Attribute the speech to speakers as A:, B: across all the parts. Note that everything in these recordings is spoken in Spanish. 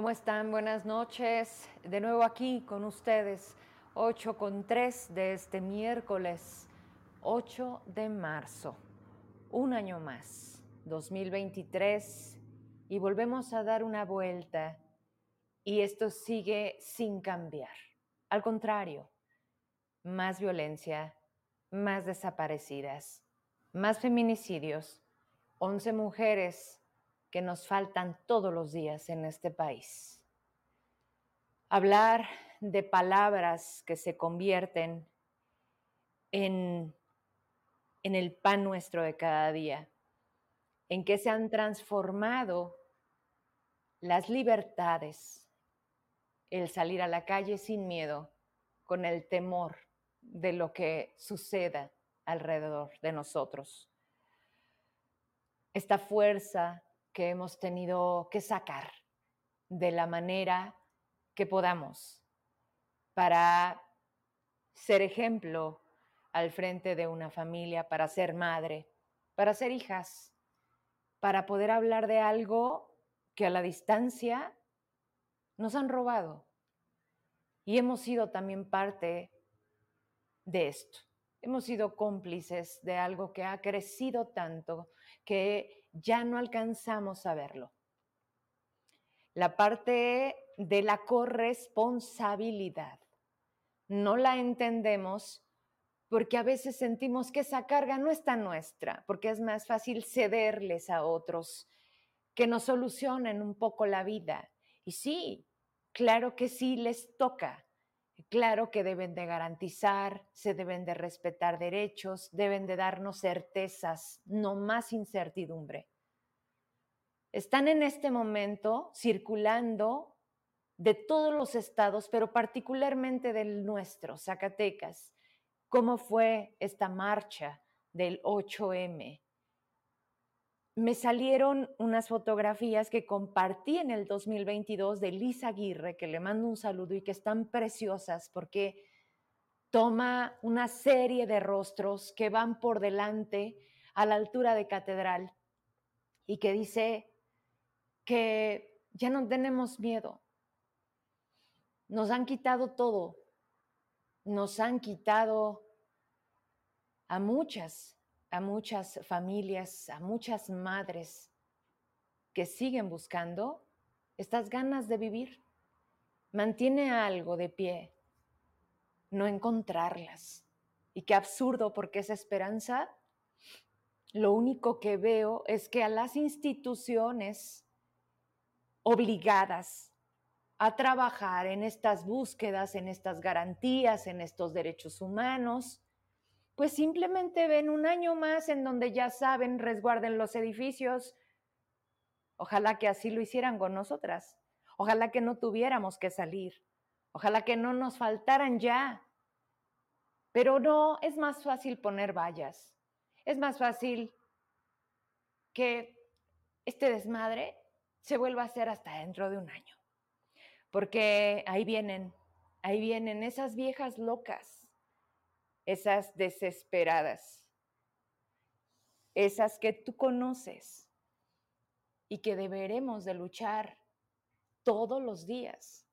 A: ¿Cómo están? Buenas noches. De nuevo aquí con ustedes, 8 con 3 de este miércoles 8 de marzo. Un año más, 2023, y volvemos a dar una vuelta y esto sigue sin cambiar. Al contrario, más violencia, más desaparecidas, más feminicidios, 11 mujeres que nos faltan todos los días en este país. Hablar de palabras que se convierten en, en el pan nuestro de cada día, en que se han transformado las libertades, el salir a la calle sin miedo, con el temor de lo que suceda alrededor de nosotros. Esta fuerza que hemos tenido que sacar de la manera que podamos para ser ejemplo al frente de una familia, para ser madre, para ser hijas, para poder hablar de algo que a la distancia nos han robado. Y hemos sido también parte de esto. Hemos sido cómplices de algo que ha crecido tanto que ya no alcanzamos a verlo. La parte de la corresponsabilidad no la entendemos porque a veces sentimos que esa carga no está nuestra, porque es más fácil cederles a otros que nos solucionen un poco la vida. Y sí, claro que sí les toca, Claro que deben de garantizar, se deben de respetar derechos, deben de darnos certezas, no más incertidumbre. Están en este momento circulando de todos los estados, pero particularmente del nuestro, Zacatecas, cómo fue esta marcha del 8M, me salieron unas fotografías que compartí en el 2022 de Lisa Aguirre, que le mando un saludo y que están preciosas porque toma una serie de rostros que van por delante a la altura de catedral y que dice que ya no tenemos miedo. Nos han quitado todo. Nos han quitado a muchas a muchas familias, a muchas madres que siguen buscando estas ganas de vivir. Mantiene algo de pie, no encontrarlas. Y qué absurdo porque esa esperanza, lo único que veo es que a las instituciones obligadas a trabajar en estas búsquedas, en estas garantías, en estos derechos humanos, pues simplemente ven un año más en donde ya saben, resguarden los edificios. Ojalá que así lo hicieran con nosotras. Ojalá que no tuviéramos que salir. Ojalá que no nos faltaran ya. Pero no, es más fácil poner vallas. Es más fácil que este desmadre se vuelva a hacer hasta dentro de un año. Porque ahí vienen, ahí vienen esas viejas locas esas desesperadas, esas que tú conoces y que deberemos de luchar todos los días,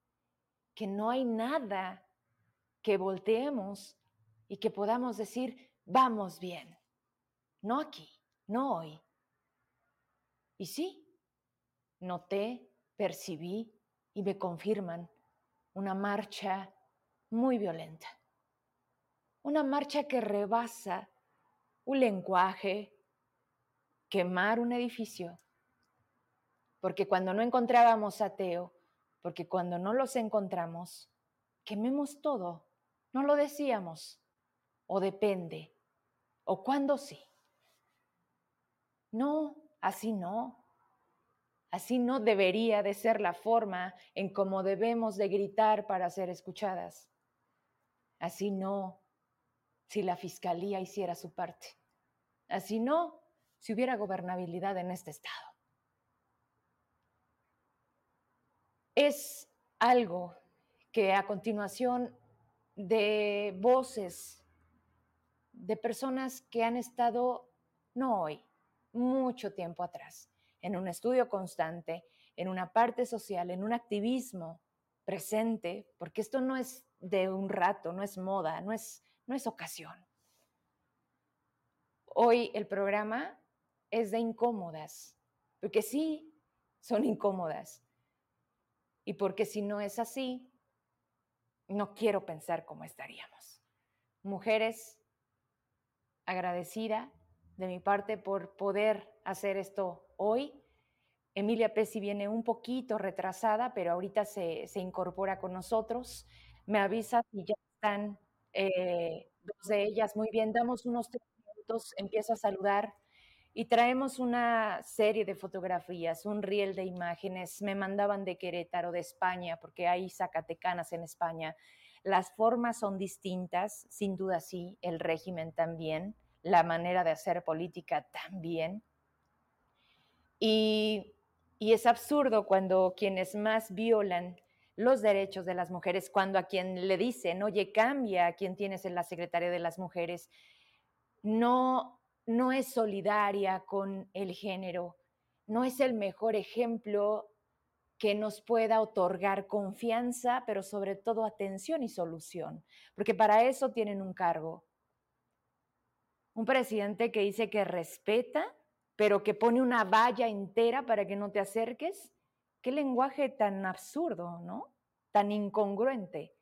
A: que no hay nada que volteemos y que podamos decir, vamos bien, no aquí, no hoy. Y sí, noté, percibí y me confirman una marcha muy violenta una marcha que rebasa un lenguaje, quemar un edificio, porque cuando no encontrábamos a Teo, porque cuando no los encontramos, quememos todo, no lo decíamos, o depende, o cuando sí. No, así no. Así no debería de ser la forma en cómo debemos de gritar para ser escuchadas. Así no si la fiscalía hiciera su parte. Así no, si hubiera gobernabilidad en este estado. Es algo que a continuación de voces de personas que han estado, no hoy, mucho tiempo atrás, en un estudio constante, en una parte social, en un activismo presente, porque esto no es de un rato, no es moda, no es, no es ocasión. Hoy el programa es de incómodas, porque sí, son incómodas. Y porque si no es así, no quiero pensar cómo estaríamos. Mujeres, agradecida de mi parte por poder hacer esto hoy. Emilia Pesci viene un poquito retrasada, pero ahorita se, se incorpora con nosotros. Me avisa si ya están eh, dos de ellas. Muy bien, damos unos tres minutos, empiezo a saludar y traemos una serie de fotografías, un riel de imágenes. Me mandaban de Querétaro, de España, porque hay zacatecanas en España. Las formas son distintas, sin duda sí, el régimen también, la manera de hacer política también. Y, y es absurdo cuando quienes más violan los derechos de las mujeres, cuando a quien le dicen, oye, cambia a quien tienes en la Secretaría de las Mujeres, no no es solidaria con el género, no es el mejor ejemplo que nos pueda otorgar confianza, pero sobre todo atención y solución, porque para eso tienen un cargo. Un presidente que dice que respeta, pero que pone una valla entera para que no te acerques. Qué lenguaje tan absurdo, ¿no? Tan incongruente.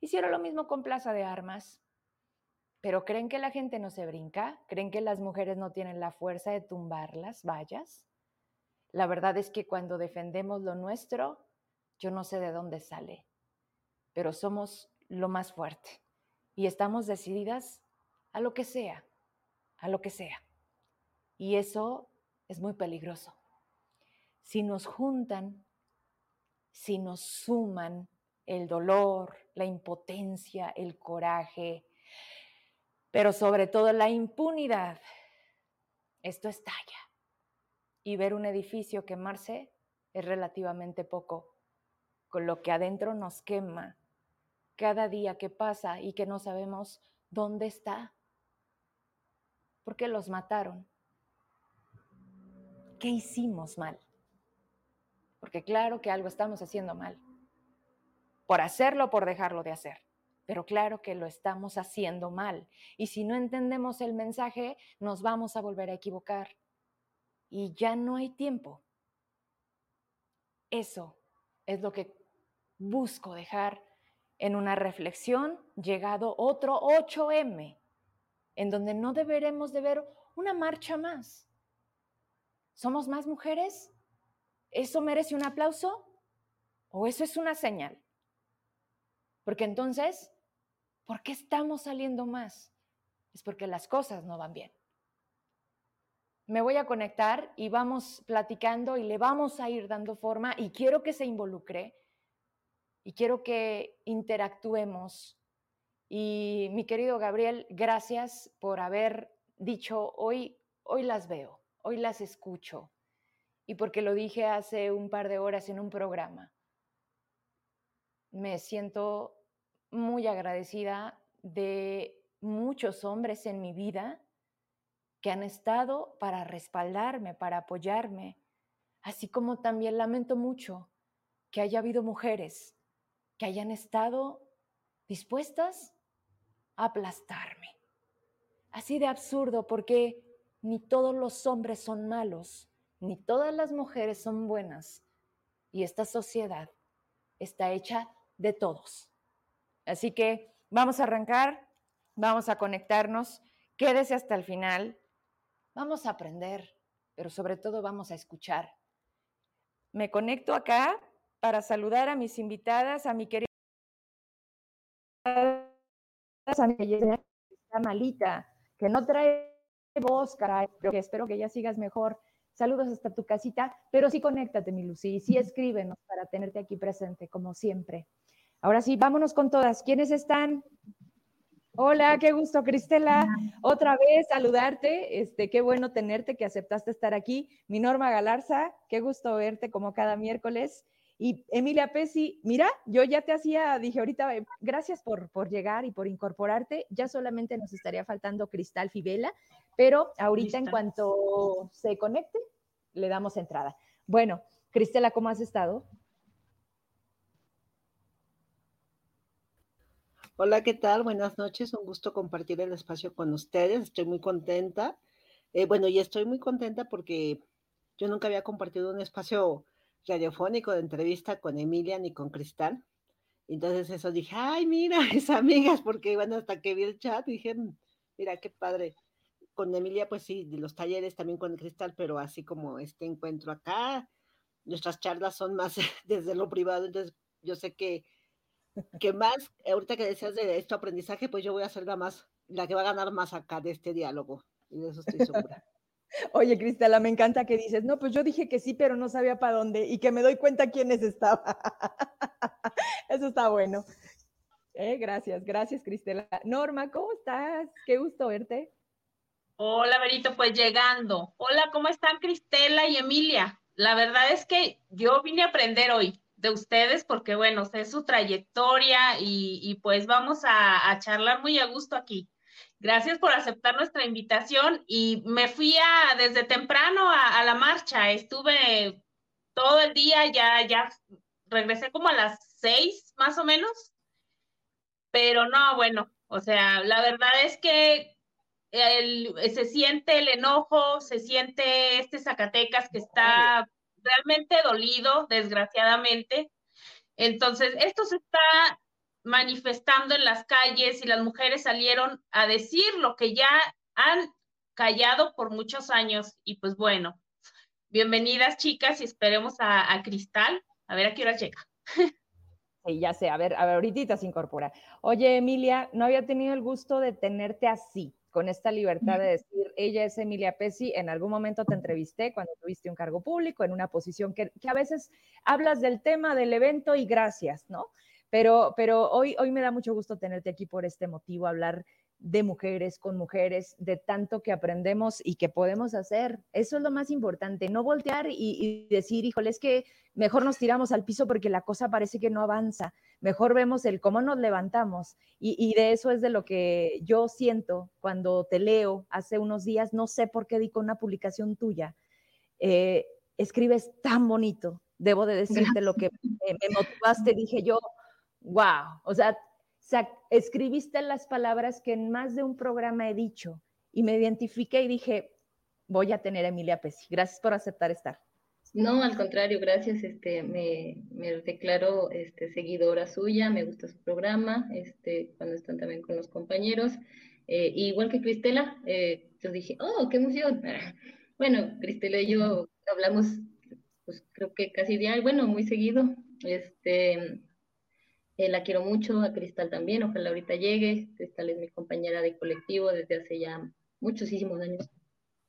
A: Hicieron lo mismo con Plaza de Armas. Pero ¿creen que la gente no se brinca? ¿Creen que las mujeres no tienen la fuerza de tumbar las vallas? La verdad es que cuando defendemos lo nuestro, yo no sé de dónde sale, pero somos lo más fuerte y estamos decididas a lo que sea, a lo que sea. Y eso es muy peligroso. Si nos juntan, si nos suman el dolor, la impotencia, el coraje, pero sobre todo la impunidad. Esto estalla. Y ver un edificio quemarse es relativamente poco, con lo que adentro nos quema cada día que pasa y que no sabemos dónde está. ¿Por qué los mataron? ¿Qué hicimos mal? Porque claro que algo estamos haciendo mal. Por hacerlo o por dejarlo de hacer pero claro que lo estamos haciendo mal. Y si no entendemos el mensaje, nos vamos a volver a equivocar. Y ya no hay tiempo. Eso es lo que busco dejar en una reflexión llegado otro 8M, en donde no deberemos de ver una marcha más. ¿Somos más mujeres? ¿Eso merece un aplauso? ¿O eso es una señal? Porque entonces ¿Por qué estamos saliendo más? Es porque las cosas no van bien. Me voy a conectar y vamos platicando y le vamos a ir dando forma y quiero que se involucre y quiero que interactuemos. Y mi querido Gabriel, gracias por haber dicho hoy, hoy las veo, hoy las escucho y porque lo dije hace un par de horas en un programa. Me siento muy agradecida de muchos hombres en mi vida que han estado para respaldarme, para apoyarme, así como también lamento mucho que haya habido mujeres que hayan estado dispuestas a aplastarme. Así de absurdo porque ni todos los hombres son malos, ni todas las mujeres son buenas, y esta sociedad está hecha de todos. Así que vamos a arrancar, vamos a conectarnos, quédese hasta el final, vamos a aprender, pero sobre todo vamos a escuchar. Me conecto acá para saludar a mis invitadas, a mi querida a malita, que no trae voz, caray, pero que espero que ya sigas mejor. Saludos hasta tu casita, pero sí conéctate, mi Lucy, y sí escríbenos para tenerte aquí presente, como siempre. Ahora sí, vámonos con todas. ¿Quiénes están? Hola, qué gusto, Cristela. Otra vez saludarte. Este, qué bueno tenerte, que aceptaste estar aquí. Mi Norma Galarza, qué gusto verte como cada miércoles. Y Emilia Pesi, mira, yo ya te hacía, dije ahorita, eh, gracias por, por llegar y por incorporarte. Ya solamente nos estaría faltando Cristal Fibela, pero ahorita en cuanto se conecte, le damos entrada. Bueno, Cristela, ¿cómo has estado?
B: Hola, ¿qué tal? Buenas noches, un gusto compartir el espacio con ustedes, estoy muy contenta. Eh, bueno, y estoy muy contenta porque yo nunca había compartido un espacio radiofónico de entrevista con Emilia ni con Cristal. Entonces eso dije, ay, mira, es amigas, porque bueno, hasta que vi el chat dije, mm, mira, qué padre. Con Emilia, pues sí, de los talleres también con Cristal, pero así como este encuentro acá, nuestras charlas son más desde lo privado, entonces yo sé que, que más, ahorita que decías de esto aprendizaje, pues yo voy a ser la más, la que va a ganar más acá de este diálogo, y de eso estoy segura.
A: Oye, Cristela, me encanta que dices, no, pues yo dije que sí, pero no sabía para dónde y que me doy cuenta quiénes estaban. Eso está bueno. Eh, gracias, gracias, Cristela. Norma, ¿cómo estás? Qué gusto verte.
C: Hola, Berito, pues llegando. Hola, ¿cómo están Cristela y Emilia? La verdad es que yo vine a aprender hoy de ustedes porque, bueno, sé su trayectoria y, pues vamos a charlar muy a gusto aquí. Gracias por aceptar nuestra invitación y me fui a, desde temprano a, la marcha. Estuve todo el día, ya, ya regresé como a las seis más o menos. Pero no, bueno, o sea, la verdad es que se siente el enojo, se siente este Zacatecas que está realmente dolido, desgraciadamente. Entonces, esto se está manifestando en las calles y las mujeres salieron a decir lo que ya han callado por muchos años. Y pues bueno, bienvenidas chicas y esperemos a, Cristal. A ver a qué hora llega.
A: Sí, ya sé, a ver, a ver, ahorita se incorpora. Oye, Emilia, no había tenido el gusto de tenerte así, con esta libertad de decir, ella es Emilia Pesci, en algún momento te entrevisté cuando tuviste un cargo público, en una posición que, que a veces hablas del tema del evento y gracias, ¿no? Pero, pero hoy, hoy me da mucho gusto tenerte aquí por este motivo, hablar de mujeres con mujeres, de tanto que aprendemos y que podemos hacer. Eso es lo más importante, no voltear y, decir, híjole, es que mejor nos tiramos al piso porque la cosa parece que no avanza. Mejor vemos el cómo nos levantamos. Y, de eso es de lo que yo siento cuando te leo hace unos días, no sé por qué di con una publicación tuya. Eh, escribes tan bonito, debo de decirte lo que me motivaste, dije yo, wow, o sea, escribiste las palabras que en más de un programa he dicho y me identifiqué y dije, voy a tener a Emilia Pesci. Gracias por aceptar estar.
D: No, al contrario, gracias. Este, me, me, declaro este, seguidora suya, me gusta su programa, este, cuando están también con los compañeros. Eh, igual que Cristela, eh, yo dije, oh, qué emoción. Bueno, Cristela y yo hablamos, pues creo que casi diario, bueno, muy seguido. Este, eh, la quiero mucho, a Cristal también, ojalá ahorita llegue. Cristal es mi compañera de colectivo desde hace ya muchísimos años.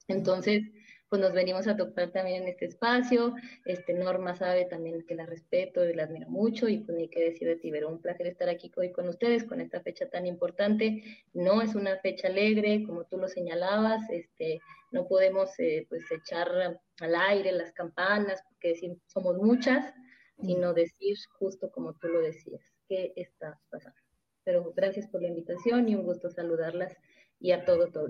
D: Entonces, pues nos venimos a tocar también en este espacio. Este, Norma sabe también que la respeto y la admiro mucho y pues ni qué decir de ti, pero un placer estar aquí hoy con ustedes con esta fecha tan importante. No es una fecha alegre, como tú lo señalabas, este, no podemos eh, pues echar al aire las campanas porque somos muchas, sino decir justo como tú lo decías qué está pasando. Pero gracias por la invitación y un gusto saludarlas y a todo, todo.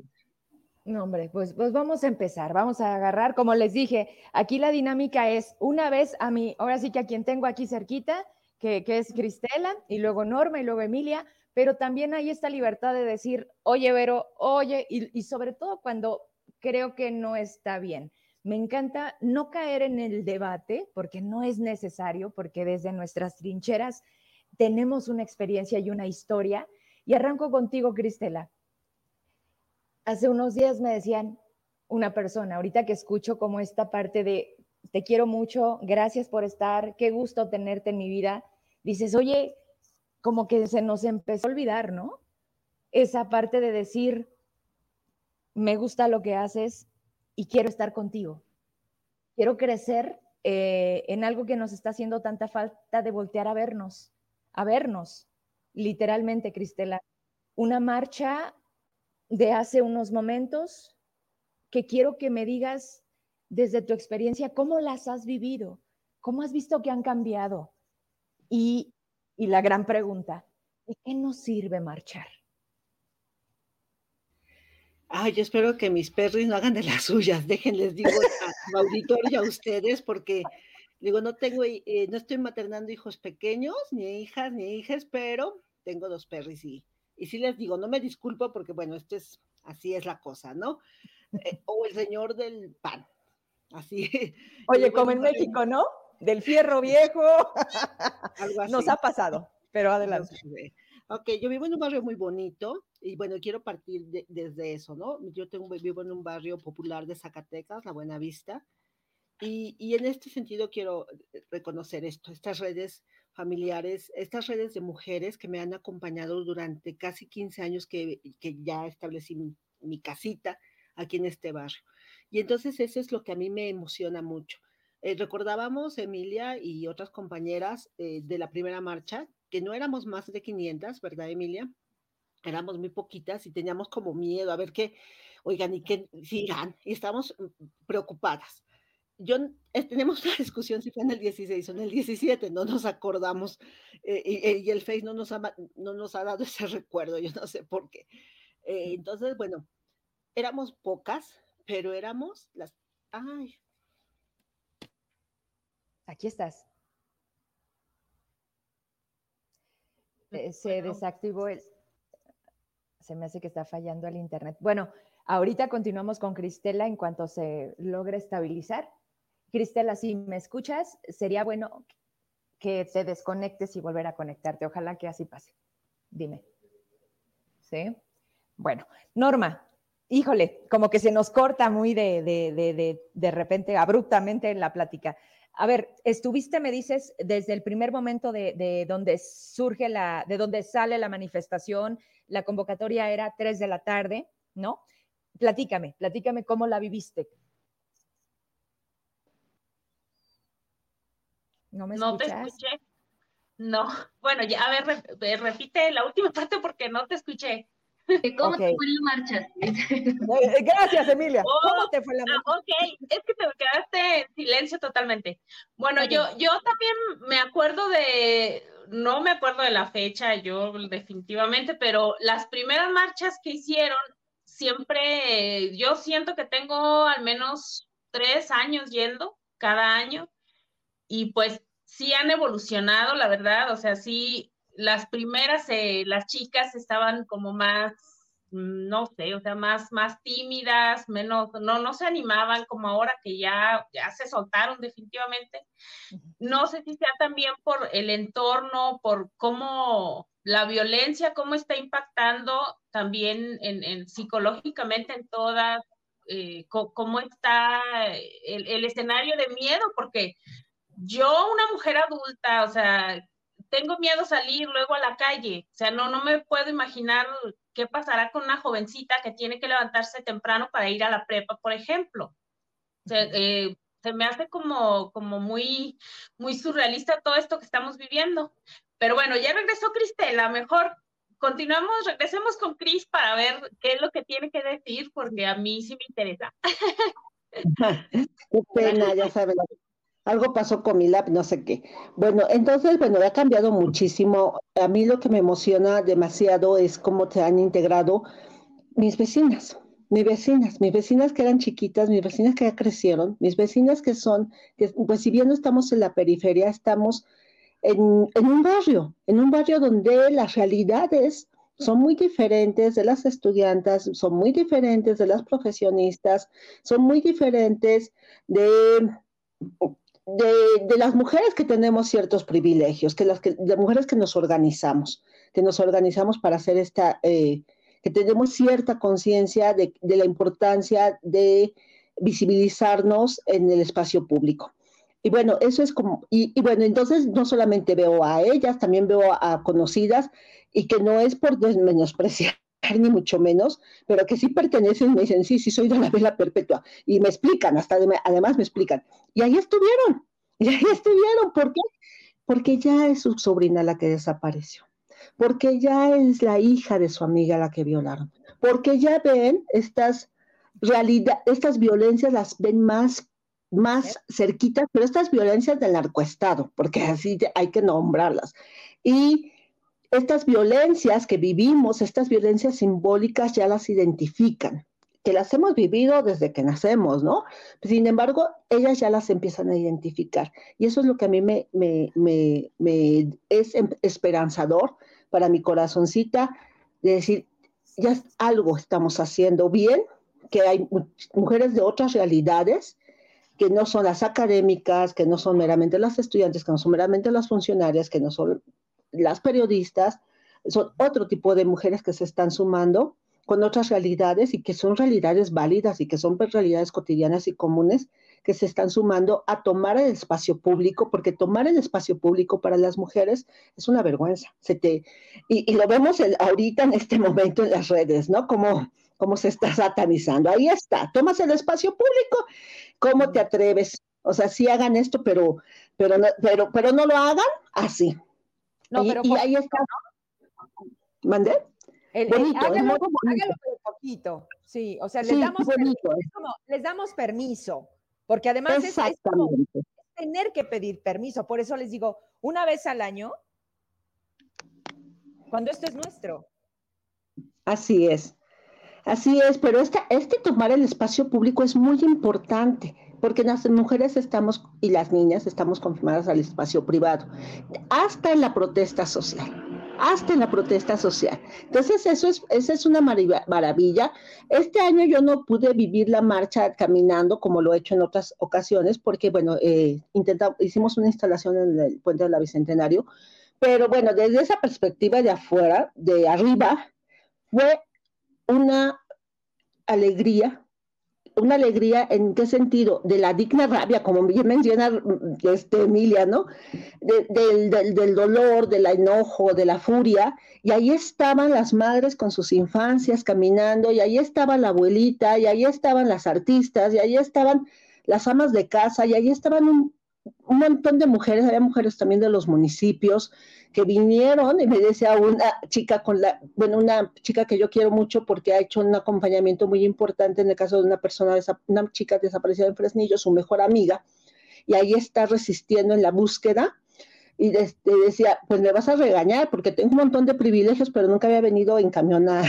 A: No, hombre, pues, pues vamos a empezar, vamos a agarrar, como les dije, aquí la dinámica es una vez a mí, ahora sí que a quien tengo aquí cerquita, que, que es Cristela, y luego Norma, y luego Emilia, pero también hay esta libertad de decir, oye, Vero, oye, y, y sobre todo cuando creo que no está bien. Me encanta no caer en el debate, porque no es necesario, porque desde nuestras trincheras tenemos una experiencia y una historia. Y arranco contigo, Cristela. Hace unos días me decían una persona, ahorita que escucho como esta parte de, te quiero mucho, gracias por estar, qué gusto tenerte en mi vida, dices, oye, como que se nos empezó a olvidar, ¿no? Esa parte de decir, me gusta lo que haces y quiero estar contigo. Quiero crecer eh, en algo que nos está haciendo tanta falta de voltear a vernos a vernos, literalmente, Cristela. Una marcha de hace unos momentos que quiero que me digas desde tu experiencia cómo las has vivido, cómo has visto que han cambiado. Y, la gran pregunta, ¿de qué nos sirve marchar?
B: Ay, yo espero que mis perros no hagan de las suyas. Déjenles, digo, a su auditorio y a ustedes, porque Digo, no tengo, eh, no estoy maternando hijos pequeños, ni hijas, ni hijas, pero tengo dos perris y, y sí les digo, no me disculpo porque, bueno, esto es, así es la cosa, ¿no? Eh, o el señor del pan, así.
A: Oye, como en México, ¿no? Del fierro viejo. Algo así. Nos ha pasado, pero adelante.
B: Ok, yo vivo en un barrio muy bonito y bueno, quiero partir desde eso, ¿no? Yo tengo, vivo en un barrio popular de Zacatecas, La Buena Vista, y, en este sentido quiero eh, reconocer esto, estas redes familiares, estas redes de mujeres que me han acompañado durante casi 15 años que, ya establecí mi, casita aquí en este barrio. Y entonces eso es lo que a mí me emociona mucho. Eh, recordábamos, Emilia y otras compañeras eh, de la primera marcha, que no éramos más de 500, ¿verdad, Emilia? Éramos muy poquitas y teníamos como miedo a ver qué, oigan, y qué sigan, y estábamos mm, preocupadas. Yo, eh, tenemos una discusión si fue en el 16 o en el 17, no nos acordamos, eh, eh, y, el Face no nos, ha, no nos ha dado ese recuerdo, yo no sé por qué. entonces, bueno, éramos pocas, pero éramos las... Ay.
A: Aquí estás. Eh, se desactivó el... Se me hace que está fallando el internet. Bueno, ahorita continuamos con Cristela en cuanto se logre estabilizar. Cristela, si me escuchas, sería bueno que te desconectes y volver a conectarte. Ojalá que así pase. Dime. ¿Sí? Bueno, Norma, híjole, como que se nos corta muy de, de, de, de repente, abruptamente en la plática. A ver, estuviste, me dices, desde el primer momento de, donde surge la, de donde sale la manifestación, la convocatoria era 3 de la tarde, ¿no? Platícame, platícame cómo la viviste.
C: ¿No me No te escuché. No. Bueno, ya, a ver, repite la última parte porque no te escuché.
D: ¿Cómo te fue la marcha?
A: Eh, gracias, Emilia. ¿Cómo te fue la
C: marcha? Ah, ok, es que te quedaste en silencio totalmente. Bueno, yo, yo también me acuerdo de, no me acuerdo de la fecha, yo definitivamente, pero las primeras marchas que hicieron, siempre, yo siento que tengo al menos tres años yendo cada año y pues sí han evolucionado, la verdad, o sea, sí las primeras, eh, las chicas estaban como más, mm, no sé, o sea, más, más tímidas, menos, no, no se animaban como ahora que ya, ya se soltaron definitivamente. No sé si sea también por el entorno, por cómo la violencia, cómo está impactando también en, psicológicamente en todas, eh, cómo está el, el escenario de miedo, porque yo, una mujer adulta, o sea, tengo miedo salir luego a la calle, o sea, no, no me puedo imaginar qué pasará con una jovencita que tiene que levantarse temprano para ir a la prepa, por ejemplo. O sea, eh, se me hace como, como muy, muy surrealista todo esto que estamos viviendo. Pero bueno, ya regresó Cristela, mejor continuamos, regresemos con Cris para ver qué es lo que tiene que decir, porque a mí sí me interesa.
B: qué pena, ya sabes, algo pasó con mi lab, no sé qué. Bueno, entonces, bueno, ha cambiado muchísimo. A mí lo que me emociona demasiado es cómo te han integrado mis vecinas, mis vecinas, mis vecinas que eran chiquitas, mis vecinas que ya crecieron, mis vecinas que son, pues si bien no estamos en la periferia, estamos en, en un barrio, en un barrio donde las realidades son muy diferentes de las estudiantes, son muy diferentes de las profesionistas, son muy diferentes de de, las mujeres que tenemos ciertos privilegios, que las, que las mujeres que nos organizamos, que nos organizamos para hacer esta, eh, que tenemos cierta conciencia de, la importancia de visibilizarnos en el espacio público. Y bueno, eso es como, y, bueno, entonces no solamente veo a ellas, también veo a, conocidas y que no es por menospreciar ni mucho menos, pero que sí pertenecen, me dicen, sí, sí, soy de la vela perpetua. Y me explican, hasta además me explican. Y ahí estuvieron, y ahí estuvieron. ¿Por qué? Porque ya es su sobrina la que desapareció. Porque ya es la hija de su amiga la que violaron. Porque ya ven estas realidad, estas violencias las ven más más cerquitas, pero estas violencias del narcoestado, porque así hay que nombrarlas. Y estas violencias que vivimos, estas violencias simbólicas ya las identifican. que las hemos vivido desde que nacemos, ¿no? Sin embargo, ellas ya las empiezan a identificar. Y eso es lo que a mí me, es em, esperanzador para mi corazoncita, de decir, ya algo estamos haciendo bien, que hay mujeres de otras realidades, que no son las académicas, que no son meramente las estudiantes, que no son meramente las funcionarias, que no son las periodistas, son otro tipo de mujeres que se están sumando con otras realidades y que son realidades válidas y que son realidades cotidianas y comunes que se están sumando a tomar el espacio público, porque tomar el espacio público para las mujeres es una vergüenza. Se te, y, lo vemos ahorita en este momento en las redes, ¿no? Como se está satanizando. Ahí está, tomas el espacio público, ¿cómo te atreves? O sea, sí hagan esto, pero, pero, no, pero, pero no lo hagan así. No, pero y, ahí está. ¿Mandé?
A: hágalo, poquito. Sí, o sea, les, damos permiso, les damos permiso, porque además es, tener que pedir permiso. Por eso les digo, una vez al año, cuando esto es nuestro.
B: Así es. Así es, pero esta, este tomar el espacio público es muy importante, porque las mujeres estamos y las niñas estamos confirmadas al espacio privado, hasta en la protesta social hasta en la protesta social. Entonces, eso es, esa es una maravilla. Este año yo no pude vivir la marcha caminando como lo he hecho en otras ocasiones, porque, bueno, eh, hicimos una instalación en el puente de la Bicentenario, pero bueno, desde esa perspectiva de afuera, de arriba, fue una alegría una alegría, ¿en qué sentido? De la digna rabia, como bien menciona este, Emilia, ¿no? del, del, dolor, del enojo, de la furia. Y ahí estaban las madres con sus infancias caminando, y ahí estaba la abuelita, y ahí estaban las artistas, y ahí estaban las amas de casa, y ahí estaban un, un montón de mujeres, había mujeres también de los municipios, que vinieron y me decía una chica con la, bueno, una chica que yo quiero mucho porque ha hecho un acompañamiento muy importante en el caso de una persona, una chica desaparecida en Fresnillo, su mejor amiga, y ahí está resistiendo en la búsqueda. Y decía, pues me vas a regañar porque tengo un montón de privilegios, pero nunca había venido en camión a,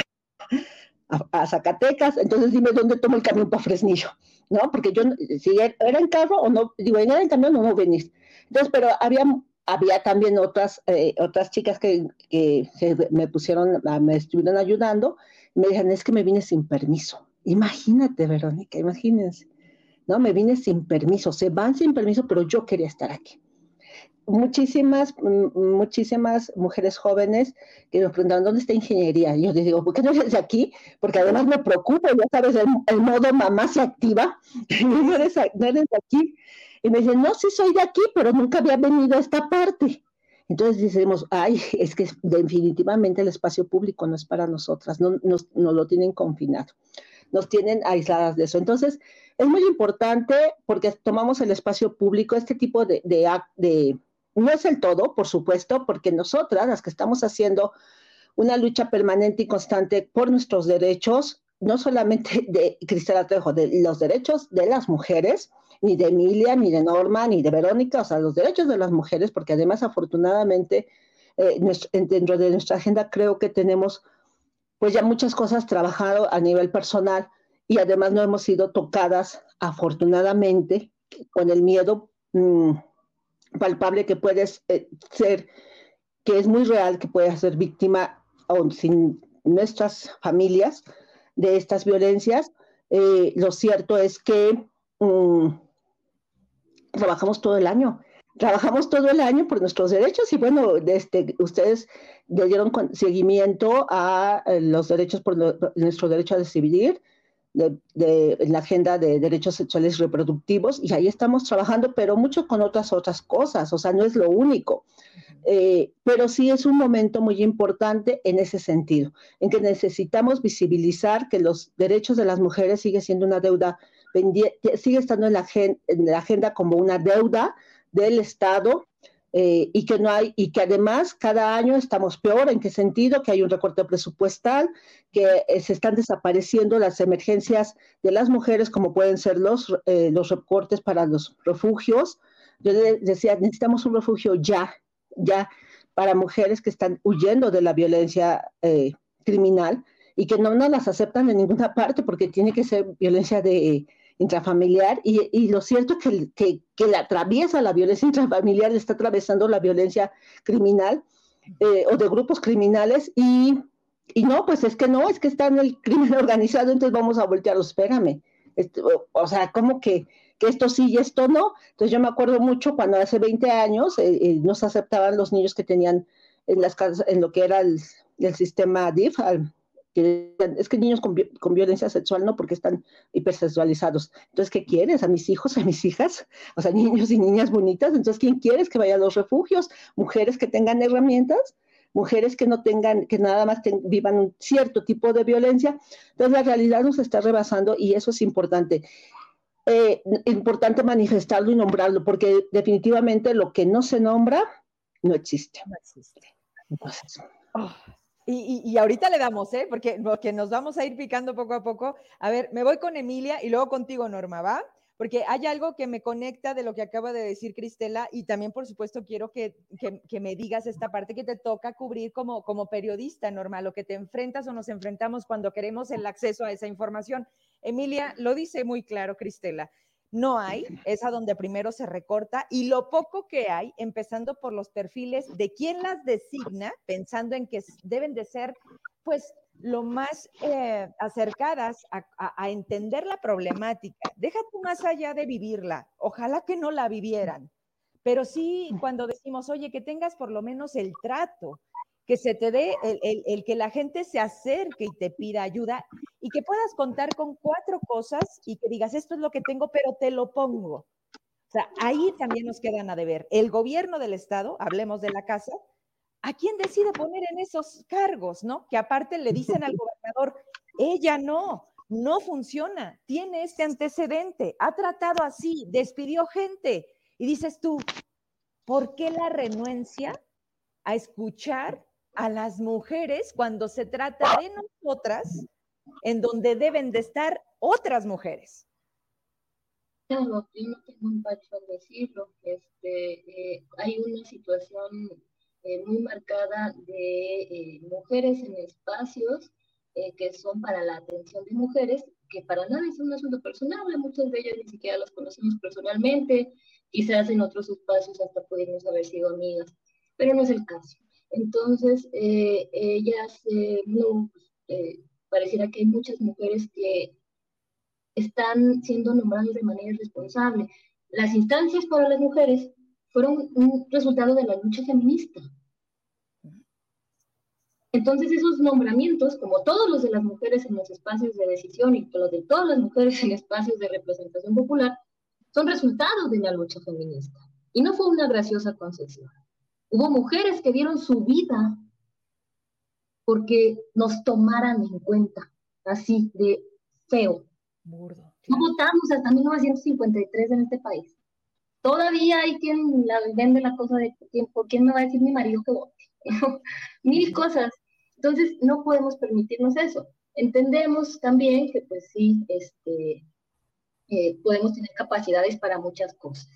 B: a, Zacatecas, entonces dime dónde tomo el camión para Fresnillo, ¿no? Porque yo, si era en carro o no, digo, era en camión o no venir. Entonces, pero había había también otras, eh, otras chicas que, me pusieron, me estuvieron ayudando, y me dijeron, es que me vine sin permiso. Imagínate, Verónica, imagínense, ¿no? Me vine sin permiso, se van sin permiso, pero yo quería estar aquí. Muchísimas, muchísimas mujeres jóvenes que nos preguntaban, ¿dónde está ingeniería? Y yo les digo, ¿por qué no eres de aquí? Porque además me preocupa, ya sabes, el, modo mamá se activa, no eres, no eres de aquí. Y me dicen, no, sí soy de aquí, pero nunca había venido a esta parte. Entonces decimos, ay, es que definitivamente el espacio público no es para nosotras, no nos, lo tienen confinado, nos tienen aisladas de eso. Entonces, es muy importante porque tomamos el espacio público, este tipo de, de, de, no es el todo, por supuesto, porque nosotras, las que estamos haciendo una lucha permanente y constante por nuestros derechos, no solamente de Cristina Trejo, de los derechos de las mujeres, ni de Emilia, ni de Norma, ni de Verónica, o sea, los derechos de las mujeres, porque además afortunadamente eh, dentro de nuestra agenda creo que tenemos pues ya muchas cosas trabajado a nivel personal y además no hemos sido tocadas afortunadamente con el miedo mm, palpable que puedes eh, ser, que es muy real que puedas ser víctima aún sin nuestras familias de estas violencias. Eh, lo cierto es que mm, trabajamos todo el año. Trabajamos todo el año por nuestros derechos y bueno, este, ustedes le dieron seguimiento a eh, los derechos por nuestro derecho a decidir, de, la agenda de derechos sexuales reproductivos y ahí estamos trabajando, pero mucho con otras otras cosas, o sea, no es lo único. Eh, pero sí es un momento muy importante en ese sentido, en que necesitamos visibilizar que los derechos de las mujeres sigue siendo una deuda sigue estando en la agenda como una deuda del Estado eh, y que no hay y que además cada año estamos peor. En qué sentido que hay un recorte presupuestal que eh, se están desapareciendo las emergencias de las mujeres como pueden ser los eh, los recortes para los refugios. Yo decía necesitamos un refugio ya ya para mujeres que están huyendo de la violencia criminal y que no nos las aceptan en ninguna parte porque tiene que ser violencia de intrafamiliar y, lo cierto es que, que, que, la atraviesa la violencia intrafamiliar, está atravesando la violencia criminal eh, o de grupos criminales y, y, no, pues es que no, es que está en el crimen organizado, entonces vamos a voltear, espérame. Este, o, o, sea, como que, que, esto sí y esto no. Entonces yo me acuerdo mucho cuando hace 20 años eh, eh, no se aceptaban los niños que tenían en las casas, en lo que era el, el sistema DIF, al, que es que niños con, con, violencia sexual no, porque están hipersexualizados. Entonces, ¿qué quieres? ¿A mis hijos, a mis hijas? O sea, niños y niñas bonitas. Entonces, ¿quién quieres que vaya a los refugios? Mujeres que tengan herramientas, mujeres que no tengan, que nada más ten, vivan un cierto tipo de violencia. Entonces, la realidad nos está rebasando y eso es importante. Eh, importante manifestarlo y nombrarlo, porque definitivamente lo que no se nombra no existe.
A: No existe. Entonces, oh. Y, y, ahorita le damos, ¿eh? Porque, porque nos vamos a ir picando poco a poco. A ver, me voy con Emilia y luego contigo, Norma, ¿va? Porque hay algo que me conecta de lo que acaba de decir Cristela y también, por supuesto, quiero que, que, que, me digas esta parte que te toca cubrir como, como periodista, Norma, lo que te enfrentas o nos enfrentamos cuando queremos el acceso a esa información. Emilia lo dice muy claro, Cristela no hay, es a donde primero se recorta y lo poco que hay, empezando por los perfiles de quién las designa, pensando en que deben de ser, pues, lo más eh, acercadas a, a, a, entender la problemática. Deja tú más allá de vivirla, ojalá que no la vivieran, pero sí cuando decimos, oye, que tengas por lo menos el trato, que se te dé el, el, que la gente se acerque y te pida ayuda y que puedas contar con cuatro cosas y que digas, esto es lo que tengo, pero te lo pongo. O sea, ahí también nos quedan a deber. El gobierno del Estado, hablemos de la casa, ¿a quién decide poner en esos cargos, no? Que aparte le dicen al gobernador, ella no, no funciona, tiene este antecedente, ha tratado así, despidió gente. Y dices tú, ¿por qué la renuencia a escuchar a las mujeres cuando se trata de nosotras, en donde deben de estar otras mujeres.
D: Claro, yo no tengo un pacho en decirlo. Este, eh, hay una situación eh, muy marcada de eh, mujeres en espacios que son para la atención de mujeres, que para nada es un asunto personal, muchas de ellas ni siquiera las conocemos personalmente, quizás en otros espacios hasta pudimos haber sido amigas, pero no es el caso. Entonces, eh, ellas, no, eh, pareciera que hay muchas mujeres que están siendo nombradas de manera irresponsable. Las instancias para las mujeres fueron un resultado de la lucha feminista. Entonces esos nombramientos, como todos los de las mujeres en los espacios de decisión y los de todas las mujeres en espacios de representación popular, son resultados de la lucha feminista. Y no fue una graciosa concesión. Hubo mujeres que dieron su vida porque nos tomaran en cuenta, así de feo.
A: Burdo.
D: No votamos hasta 1953 en este país. Todavía hay quien la vende la cosa de por quién me va a decir mi marido que vote. Mil cosas. Entonces, no podemos permitirnos eso. Entendemos también que, pues sí, este, eh, podemos tener capacidades para muchas cosas,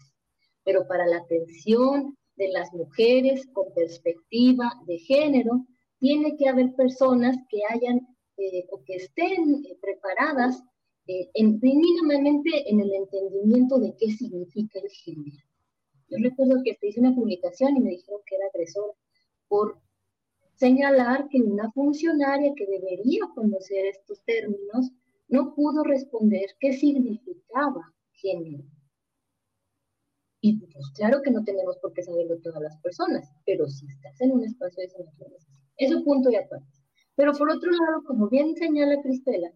D: pero para la atención de las mujeres con perspectiva de género, tiene que haber personas que hayan eh, o que estén eh, preparadas eh, en, mínimamente en el entendimiento de qué significa el género. Yo recuerdo que hice una publicación y me dijeron que era agresora por señalar que una funcionaria que debería conocer estos términos no pudo responder qué significaba género. Y pues claro que no tenemos por qué saberlo todas las personas, pero si estás en un espacio de esa naturaleza, eso punto y aparte. Pero por otro lado, como bien señala Cristela,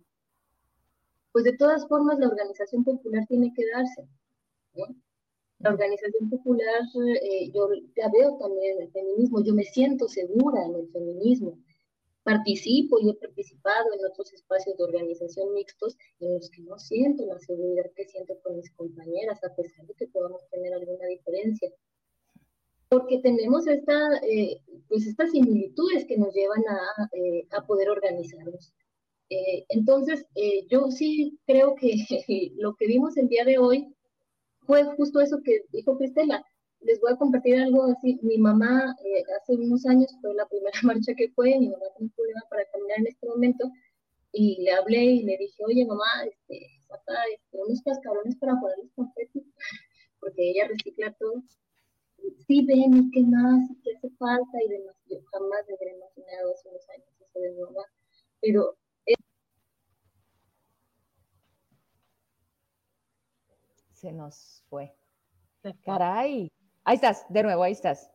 D: pues de todas formas la organización popular tiene que darse. ¿no? La organización popular, eh, yo la veo también en el feminismo, yo me siento segura en el feminismo participo y he participado en otros espacios de organización mixtos en los que no siento la seguridad que siento con mis compañeras, a pesar de que podamos tener alguna diferencia. Porque tenemos esta, eh, pues estas similitudes que nos llevan a, eh, a poder organizarnos. Eh, entonces, yo sí creo que lo que vimos el día de hoy fue justo eso que dijo Cristela, les voy a compartir algo así. Mi mamá eh, hace unos años fue la primera marcha que fue, mi mamá tiene un problema para caminar en este momento, y le hablé y le dije, oye mamá, este, saca este, unos cascarones para ponerles confeti, porque ella recicla todo. Sí, ven, ¿y qué más? ¿Qué hace falta? Y demás. Yo jamás me hubiera imaginado hace unos años eso de mi mamá. Pero
A: se nos fue. Caray. Ahí estás, de nuevo, ahí estás.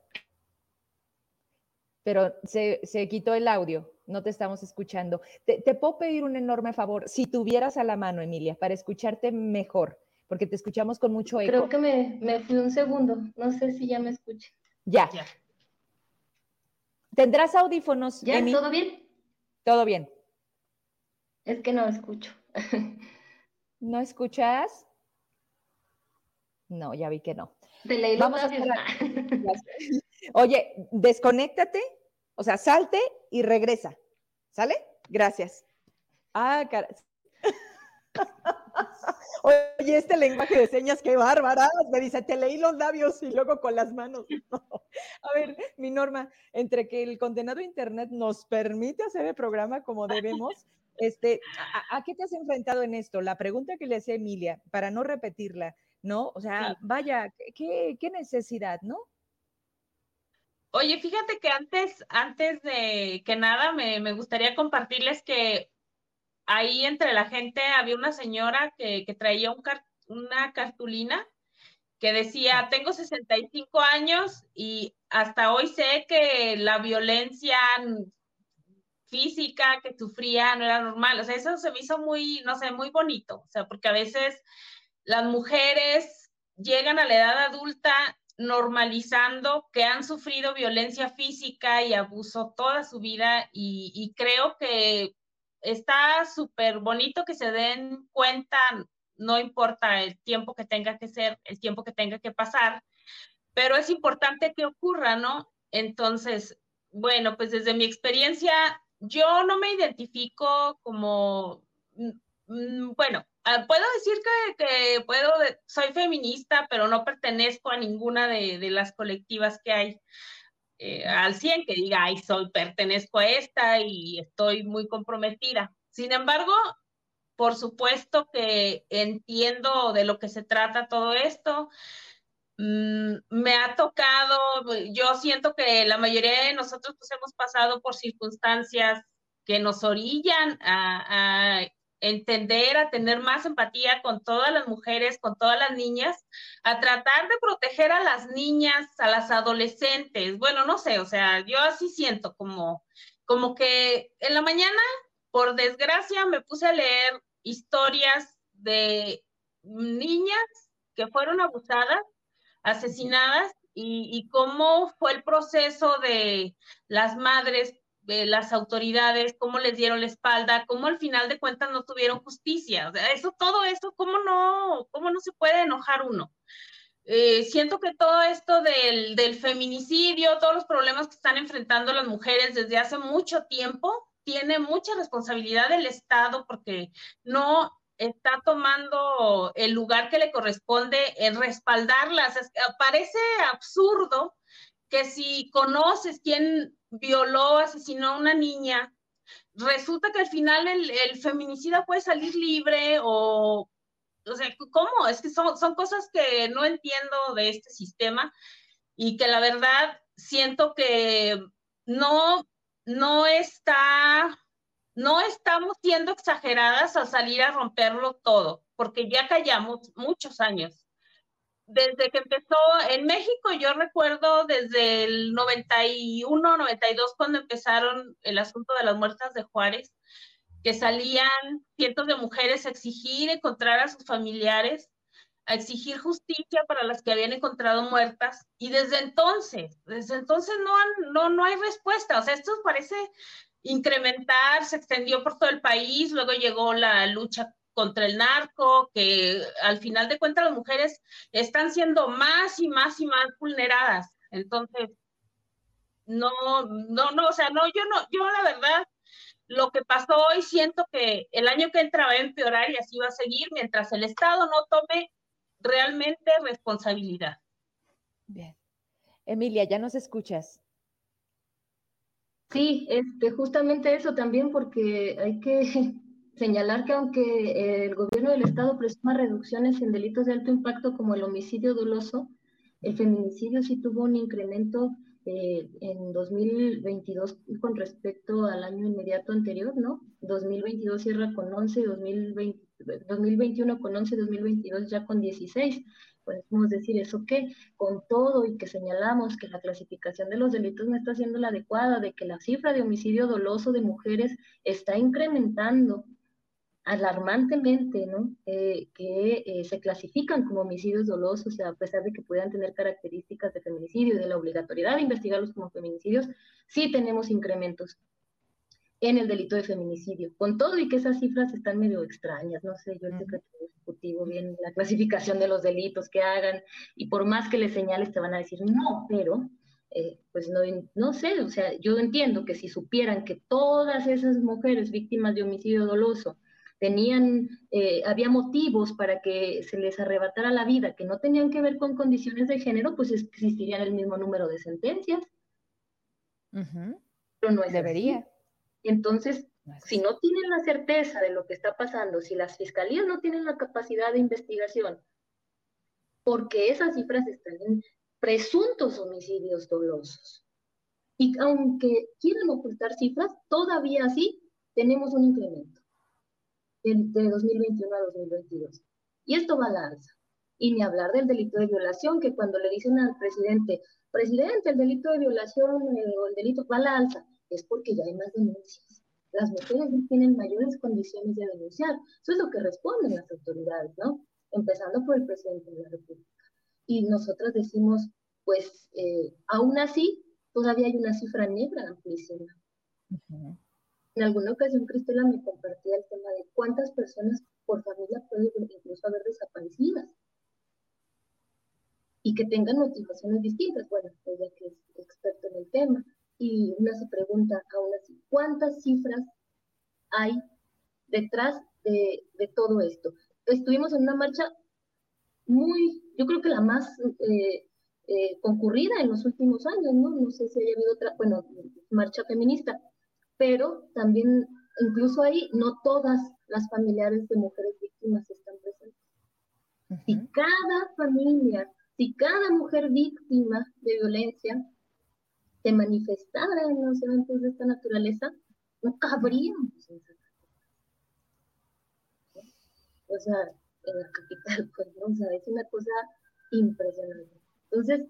A: Pero se, quitó el audio, no te estamos escuchando. Te, puedo pedir un enorme favor, si tuvieras a la mano, Emilia, para escucharte mejor, porque te escuchamos con mucho eco.
D: Creo que me, me fui un segundo, no sé si ya me escuché.
A: Ya. ¿Tendrás audífonos?
D: ¿Ya? ¿Todo bien?
A: Todo bien.
D: Es que no escucho.
A: ¿No escuchas? No, ya vi que no.
D: Vamos a
A: Oye, desconéctate, o sea, salte y regresa. ¿Sale? Gracias. Ah, cara. Oye, este lenguaje de señas, qué bárbara. Me dice, te leí los labios y luego con las manos. A ver, mi norma, entre que el condenado Internet nos permite hacer el programa como debemos, este, ¿a, qué te has enfrentado en esto? La pregunta que le hacía Emilia, para no repetirla, ¿no? O sea, vaya, ¿qué, necesidad, no?
C: Oye, fíjate que antes, antes de que nada, me, gustaría compartirles que ahí entre la gente había una señora que, traía un una cartulina que decía, tengo 65 años y hasta hoy sé que la violencia física que sufría no era normal. O sea, eso se me hizo muy, no sé, muy bonito. O sea, porque a veces las mujeres llegan a la edad adulta normalizando que han sufrido violencia física y abuso toda su vida y, creo que está súper bonito que se den cuenta, no importa el tiempo que tenga que ser, el tiempo que tenga que pasar, pero es importante que ocurra, ¿no? Entonces, bueno, pues desde mi experiencia, yo no me identifico como, mm, mm, bueno, puedo decir que, puedo, soy feminista, pero no pertenezco a ninguna de, las colectivas que hay eh, al 100, que diga, ay, soy, pertenezco a esta y estoy muy comprometida. Sin embargo, por supuesto que entiendo de lo que se trata todo esto. Mm, me ha tocado, yo siento que la mayoría de nosotros pues, hemos pasado por circunstancias que nos orillan a entender, a tener más empatía con todas las mujeres, con todas las niñas, a tratar de proteger a las niñas, a las adolescentes. Bueno, no sé, o sea, yo así siento como, como que en la mañana, por desgracia, me puse a leer historias de niñas que fueron abusadas, asesinadas y, y cómo fue el proceso de las madres las autoridades, cómo les dieron la espalda, cómo al final de cuentas no tuvieron justicia. O sea, eso, todo eso, ¿cómo no, cómo no se puede enojar uno? Eh, siento que todo esto del, del, feminicidio, todos los problemas que están enfrentando las mujeres desde hace mucho tiempo, tiene mucha responsabilidad del Estado porque no está tomando el lugar que le corresponde en respaldarlas. parece absurdo que si conoces quién violó, asesinó a una niña, resulta que al final el, el feminicida puede salir libre o, o sea, ¿cómo? Es que son, son cosas que no entiendo de este sistema y que la verdad siento que no, no está, no estamos siendo exageradas al salir a romperlo todo, porque ya callamos muchos años desde que empezó en México, yo recuerdo desde el 91, 92, cuando empezaron el asunto de las muertas de Juárez, que salían cientos de mujeres a exigir encontrar a sus familiares, a exigir justicia para las que habían encontrado muertas. Y desde entonces, desde entonces no, no, no hay respuesta. O sea, esto parece incrementar, se extendió por todo el país, luego llegó la lucha contra el narco, que al final de cuentas las mujeres están siendo más y más y más vulneradas. Entonces, no, no, no, o sea, no, yo no, yo la verdad, lo que pasó hoy siento que el año que entra va a empeorar y así va a seguir mientras el Estado no tome realmente responsabilidad.
A: Bien. Emilia, ya nos escuchas.
D: Sí, este, justamente eso también, porque hay que señalar que aunque el gobierno del Estado presuma reducciones en delitos de alto impacto como el homicidio doloso, el feminicidio sí tuvo un incremento eh, en 2022 con respecto al año inmediato anterior, ¿no? 2022 cierra con 11, 2020, 2021 con 11, 2022 ya con 16. Podemos decir eso que con todo y que señalamos que la clasificación de los delitos no está siendo la adecuada, de que la cifra de homicidio doloso de mujeres está incrementando alarmantemente, ¿no? Eh, que eh, se clasifican como homicidios dolosos, a pesar de que puedan tener características de feminicidio y de la obligatoriedad de investigarlos como feminicidios, sí tenemos incrementos en el delito de feminicidio, con todo y que esas cifras están medio extrañas, no sé, yo el secretario ejecutivo bien la clasificación de los delitos que hagan, y por más que les señales te van a decir no, pero eh, pues no, no sé, o sea, yo entiendo que si supieran que todas esas mujeres víctimas de homicidio doloso tenían, eh, había motivos para que se les arrebatara la vida que no tenían que ver con condiciones de género, pues existirían el mismo número de sentencias. Pero no es
A: Debería.
D: Entonces, si no tienen la certeza de lo que está pasando, si las fiscalías no tienen la capacidad de investigación, porque esas cifras están en presuntos homicidios dolosos. Y aunque quieran ocultar cifras, todavía así tenemos un incremento de, 2021 a 2022. Y esto va a la alza. Y ni hablar del delito de violación, que cuando le dicen al presidente, presidente, el delito de violación eh, o el delito va a la alza, es porque ya hay más denuncias. Las mujeres tienen mayores condiciones de denunciar. Eso es lo que responden las autoridades, ¿no? Empezando por el presidente de la República. Y nosotros decimos, pues, eh, aún así, todavía hay una cifra negra amplísima. En alguna ocasión, Cristela me compartía el tema de cuántas personas por familia pueden incluso haber desaparecidas y que tengan motivaciones distintas. Bueno, ella que es experto en el tema. Y una se pregunta aún así, ¿cuántas cifras hay detrás de, todo esto? Estuvimos en una marcha muy, yo creo que la más eh, eh, concurrida en los últimos años, ¿no? No sé si haya habido otra, bueno, marcha feminista, pero también, incluso ahí, no todas las familiares de mujeres víctimas están presentes. Si cada familia, si cada mujer víctima de violencia se manifestara en los eventos de esta naturaleza, no cabríamos en O sea, en la capital, pues, ¿no? O sea, es una cosa impresionante. Entonces,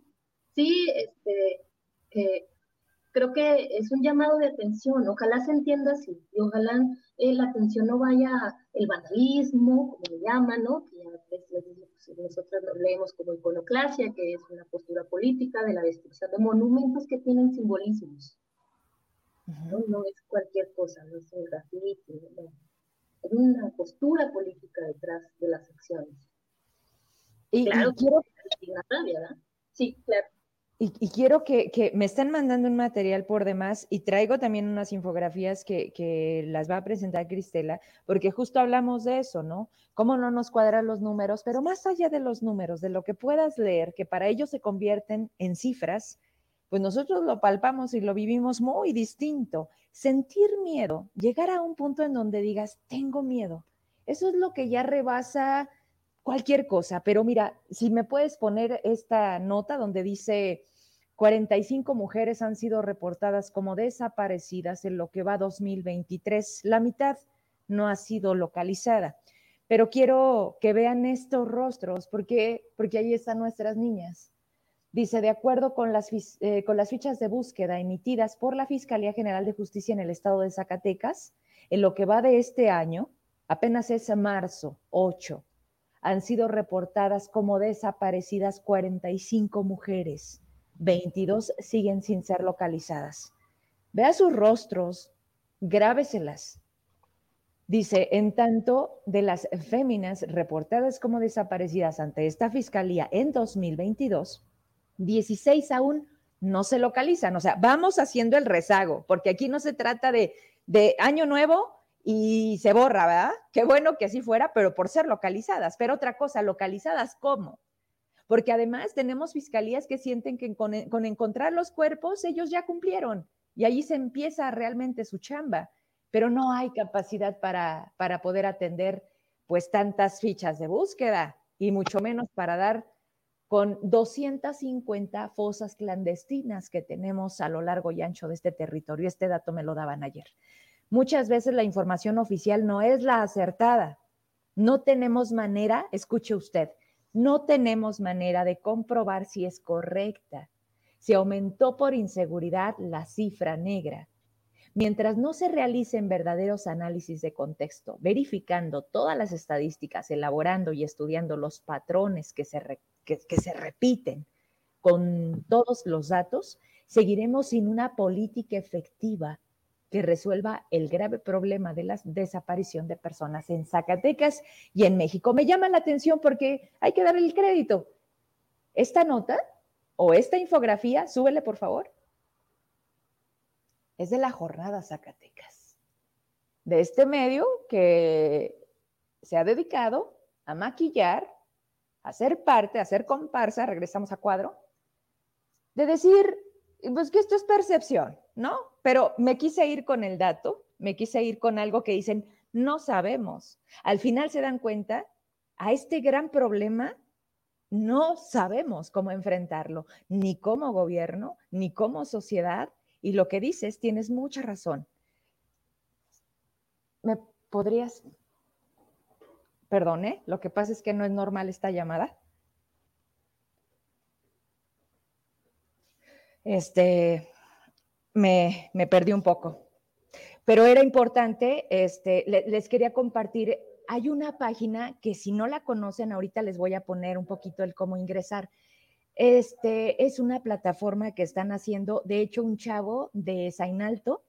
D: sí, este, que creo que es un llamado de atención, ojalá se entienda así, y ojalá eh, la atención no vaya el vandalismo, como le llaman, ¿no? Que ya pues, nosotros lo leemos como iconoclasia, que es una postura política de la destrucción de monumentos que tienen simbolismos. ¿no? es cualquier cosa, no es un grafiti, no. Es una postura política detrás de las acciones.
A: Y, claro, quiero... ¿verdad? Sí, claro. Y, quiero que, me estén mandando un material por demás y traigo también unas infografías que, las va a presentar Cristela, porque justo hablamos de eso, ¿no? Cómo no nos cuadran los números, pero más allá de los números, de lo que puedas leer, que para ellos se convierten en cifras, pues nosotros lo palpamos y lo vivimos muy distinto. Sentir miedo, llegar a un punto en donde digas, tengo miedo, eso es lo que ya rebasa cualquier cosa, pero mira, si me puedes poner esta nota donde dice 45 mujeres han sido reportadas como desaparecidas en lo que va 2023, la mitad no ha sido localizada. Pero quiero que vean estos rostros porque porque ahí están nuestras niñas. Dice, de acuerdo con las, eh, con las fichas de búsqueda emitidas por la Fiscalía General de Justicia en el estado de Zacatecas, en lo que va de este año, apenas es marzo 8, han sido reportadas como desaparecidas 45 mujeres. 22 siguen sin ser localizadas. Vea sus rostros, grábeselas. Dice, en tanto de las féminas reportadas como desaparecidas ante esta fiscalía en 2022, 16 aún no se localizan. O sea, vamos haciendo el rezago, porque aquí no se trata de, de año nuevo, y se borra, ¿verdad? Qué bueno que así fuera, pero por ser localizadas. Pero otra cosa, localizadas, ¿cómo? Porque además tenemos fiscalías que sienten que con, encontrar los cuerpos ellos ya cumplieron y ahí se empieza realmente su chamba. pero no hay capacidad para, para poder atender pues tantas fichas de búsqueda y mucho menos para dar con 250 fosas clandestinas que tenemos a lo largo y ancho de este territorio. Este dato me lo daban ayer. Muchas veces la información oficial no es la acertada. No tenemos manera, escuche usted, no tenemos manera de comprobar si es correcta. Si aumentó por inseguridad la cifra negra. Mientras no se realicen verdaderos análisis de contexto, verificando todas las estadísticas, elaborando y estudiando los patrones que se, que, se repiten con todos los datos, seguiremos sin una política efectiva que resuelva el grave problema de la desaparición de personas en Zacatecas y en México. Me llama la atención porque hay que darle el crédito. Esta nota o esta infografía, súbele por favor, es de la jornada Zacatecas, de este medio que se ha dedicado a maquillar, a ser parte, a ser comparsa, regresamos a cuadro, de decir, pues que esto es percepción, ¿no? Pero me quise ir con el dato, me quise ir con algo que dicen, no sabemos. Al final se dan cuenta, a este gran problema no sabemos cómo enfrentarlo, ni como gobierno, ni como sociedad, y lo que dices, tienes mucha razón. ¿Me podrías... Perdone, lo que pasa es que no es normal esta llamada. Este, me, me perdí un poco. Pero era importante, este, les quería compartir, hay una página que si no la conocen, ahorita les voy a poner un poquito el cómo ingresar. Este es una plataforma que están haciendo, de hecho, un chavo de Sainalto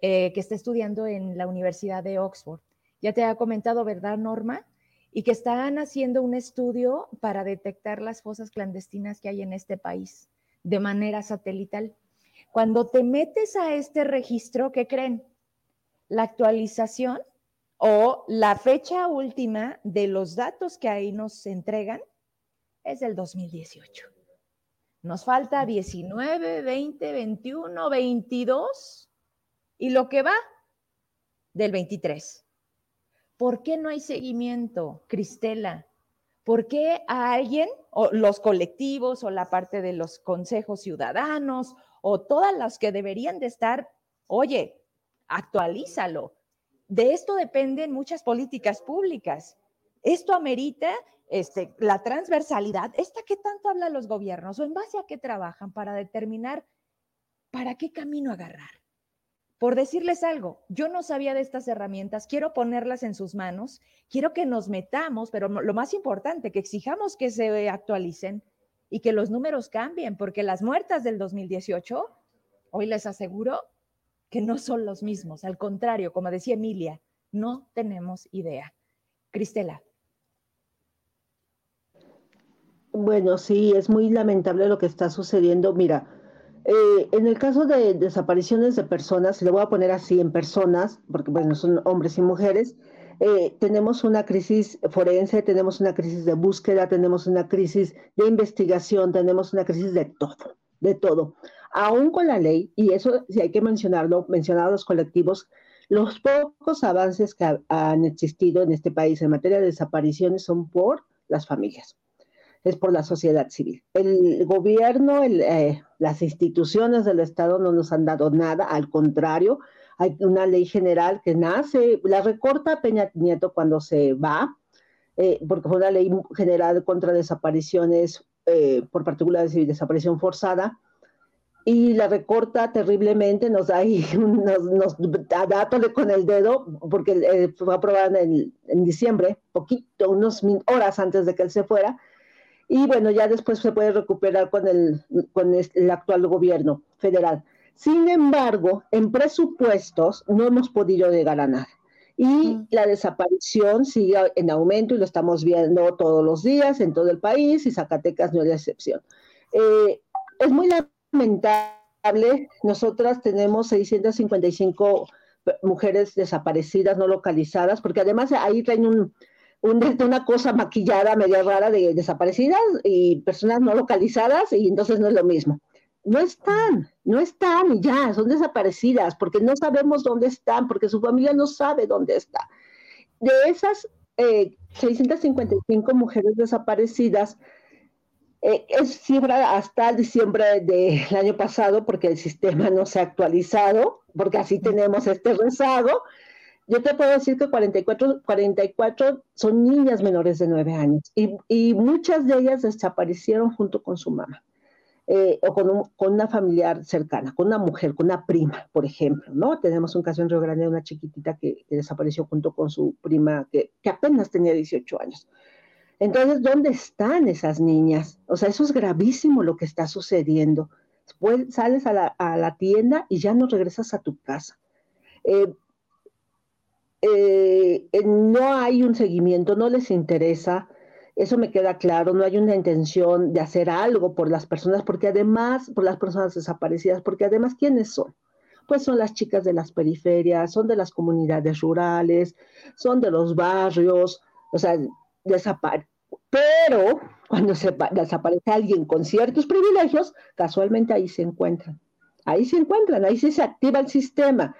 A: eh, que está estudiando en la Universidad de Oxford. Ya te ha comentado, ¿verdad, Norma? Y que están haciendo un estudio para detectar las fosas clandestinas que hay en este país de manera satelital. Cuando te metes a este registro, ¿qué creen? La actualización o la fecha última de los datos que ahí nos entregan es del 2018. Nos falta 19, 20, 21, 22 y lo que va del 23. ¿Por qué no hay seguimiento, Cristela? ¿Por qué a alguien, o los colectivos, o la parte de los consejos ciudadanos, o todas las que deberían de estar, oye, actualízalo? De esto dependen muchas políticas públicas. Esto amerita este, la transversalidad, esta que tanto hablan los gobiernos o en base a qué trabajan para determinar para qué camino agarrar. Por decirles algo, yo no sabía de estas herramientas, quiero ponerlas en sus manos, quiero que nos metamos, pero lo más importante, que exijamos que se actualicen y que los números cambien, porque las muertas del 2018, hoy les aseguro que no son los mismos, al contrario, como decía Emilia, no tenemos idea. Cristela.
B: Bueno, sí, es muy lamentable lo que está sucediendo. Mira, eh, en el caso de desapariciones de personas, le voy a poner así en personas, porque bueno, son hombres y mujeres, eh, tenemos una crisis forense, tenemos una crisis de búsqueda, tenemos una crisis de investigación, tenemos una crisis de todo, de todo. Aún con la ley, y eso sí hay que mencionarlo, mencionar a los colectivos, los pocos avances que han existido en este país en materia de desapariciones son por las familias es por la sociedad civil. El gobierno, eh, las instituciones del Estado no nos han dado nada, al contrario, hay una ley general que nace, la recorta Peña Nieto cuando se va, eh, porque fue una ley general contra desapariciones eh, por particulares y desaparición forzada, y la recorta terriblemente, nos da ahí, nos, nos da con el dedo, porque fue aprobada en, en, diciembre, poquito, unas horas antes de que él se fuera, y bueno, ya después se puede recuperar con el, con el actual gobierno federal. Sin embargo, en presupuestos no hemos podido llegar a nada. Y mm. la desaparición sigue en aumento y lo estamos viendo todos los días en todo el país y Zacatecas no es la excepción. Eh, es muy lamentable, nosotras tenemos 655 mujeres desaparecidas, no localizadas, porque además ahí traen un, una cosa maquillada media rara de desaparecidas y personas no localizadas y entonces no es lo mismo. no están, no están y ya, son desaparecidas porque no sabemos dónde están, porque su familia no sabe dónde está. De esas 655 eh, mujeres desaparecidas, eh, es cifra hasta diciembre del año pasado porque el sistema no se ha actualizado, porque así tenemos este rezago. Yo te puedo decir que 44, 44 son niñas menores de 9 años y, muchas de ellas desaparecieron junto con su mamá. Eh, o con, una familiar cercana, con una mujer, con una prima, por ejemplo, ¿no? Tenemos un caso en Río Grande de una chiquitita que, desapareció junto con su prima que, apenas tenía 18 años. Entonces, ¿dónde están esas niñas? O sea, eso es gravísimo lo que está sucediendo. Después sales a la, a la tienda y ya no regresas a tu casa. Eh, eh, no hay un seguimiento, no les interesa eso me queda claro, no hay una intención de hacer algo por las personas, porque además, por las personas desaparecidas, porque además, ¿quiénes son? Pues son las chicas de las periferias, son de las comunidades rurales, son de los barrios, o sea, desaparecen. Pero cuando se desaparece alguien con ciertos privilegios, casualmente ahí se encuentran. Ahí se encuentran, ahí sí se activa el sistema.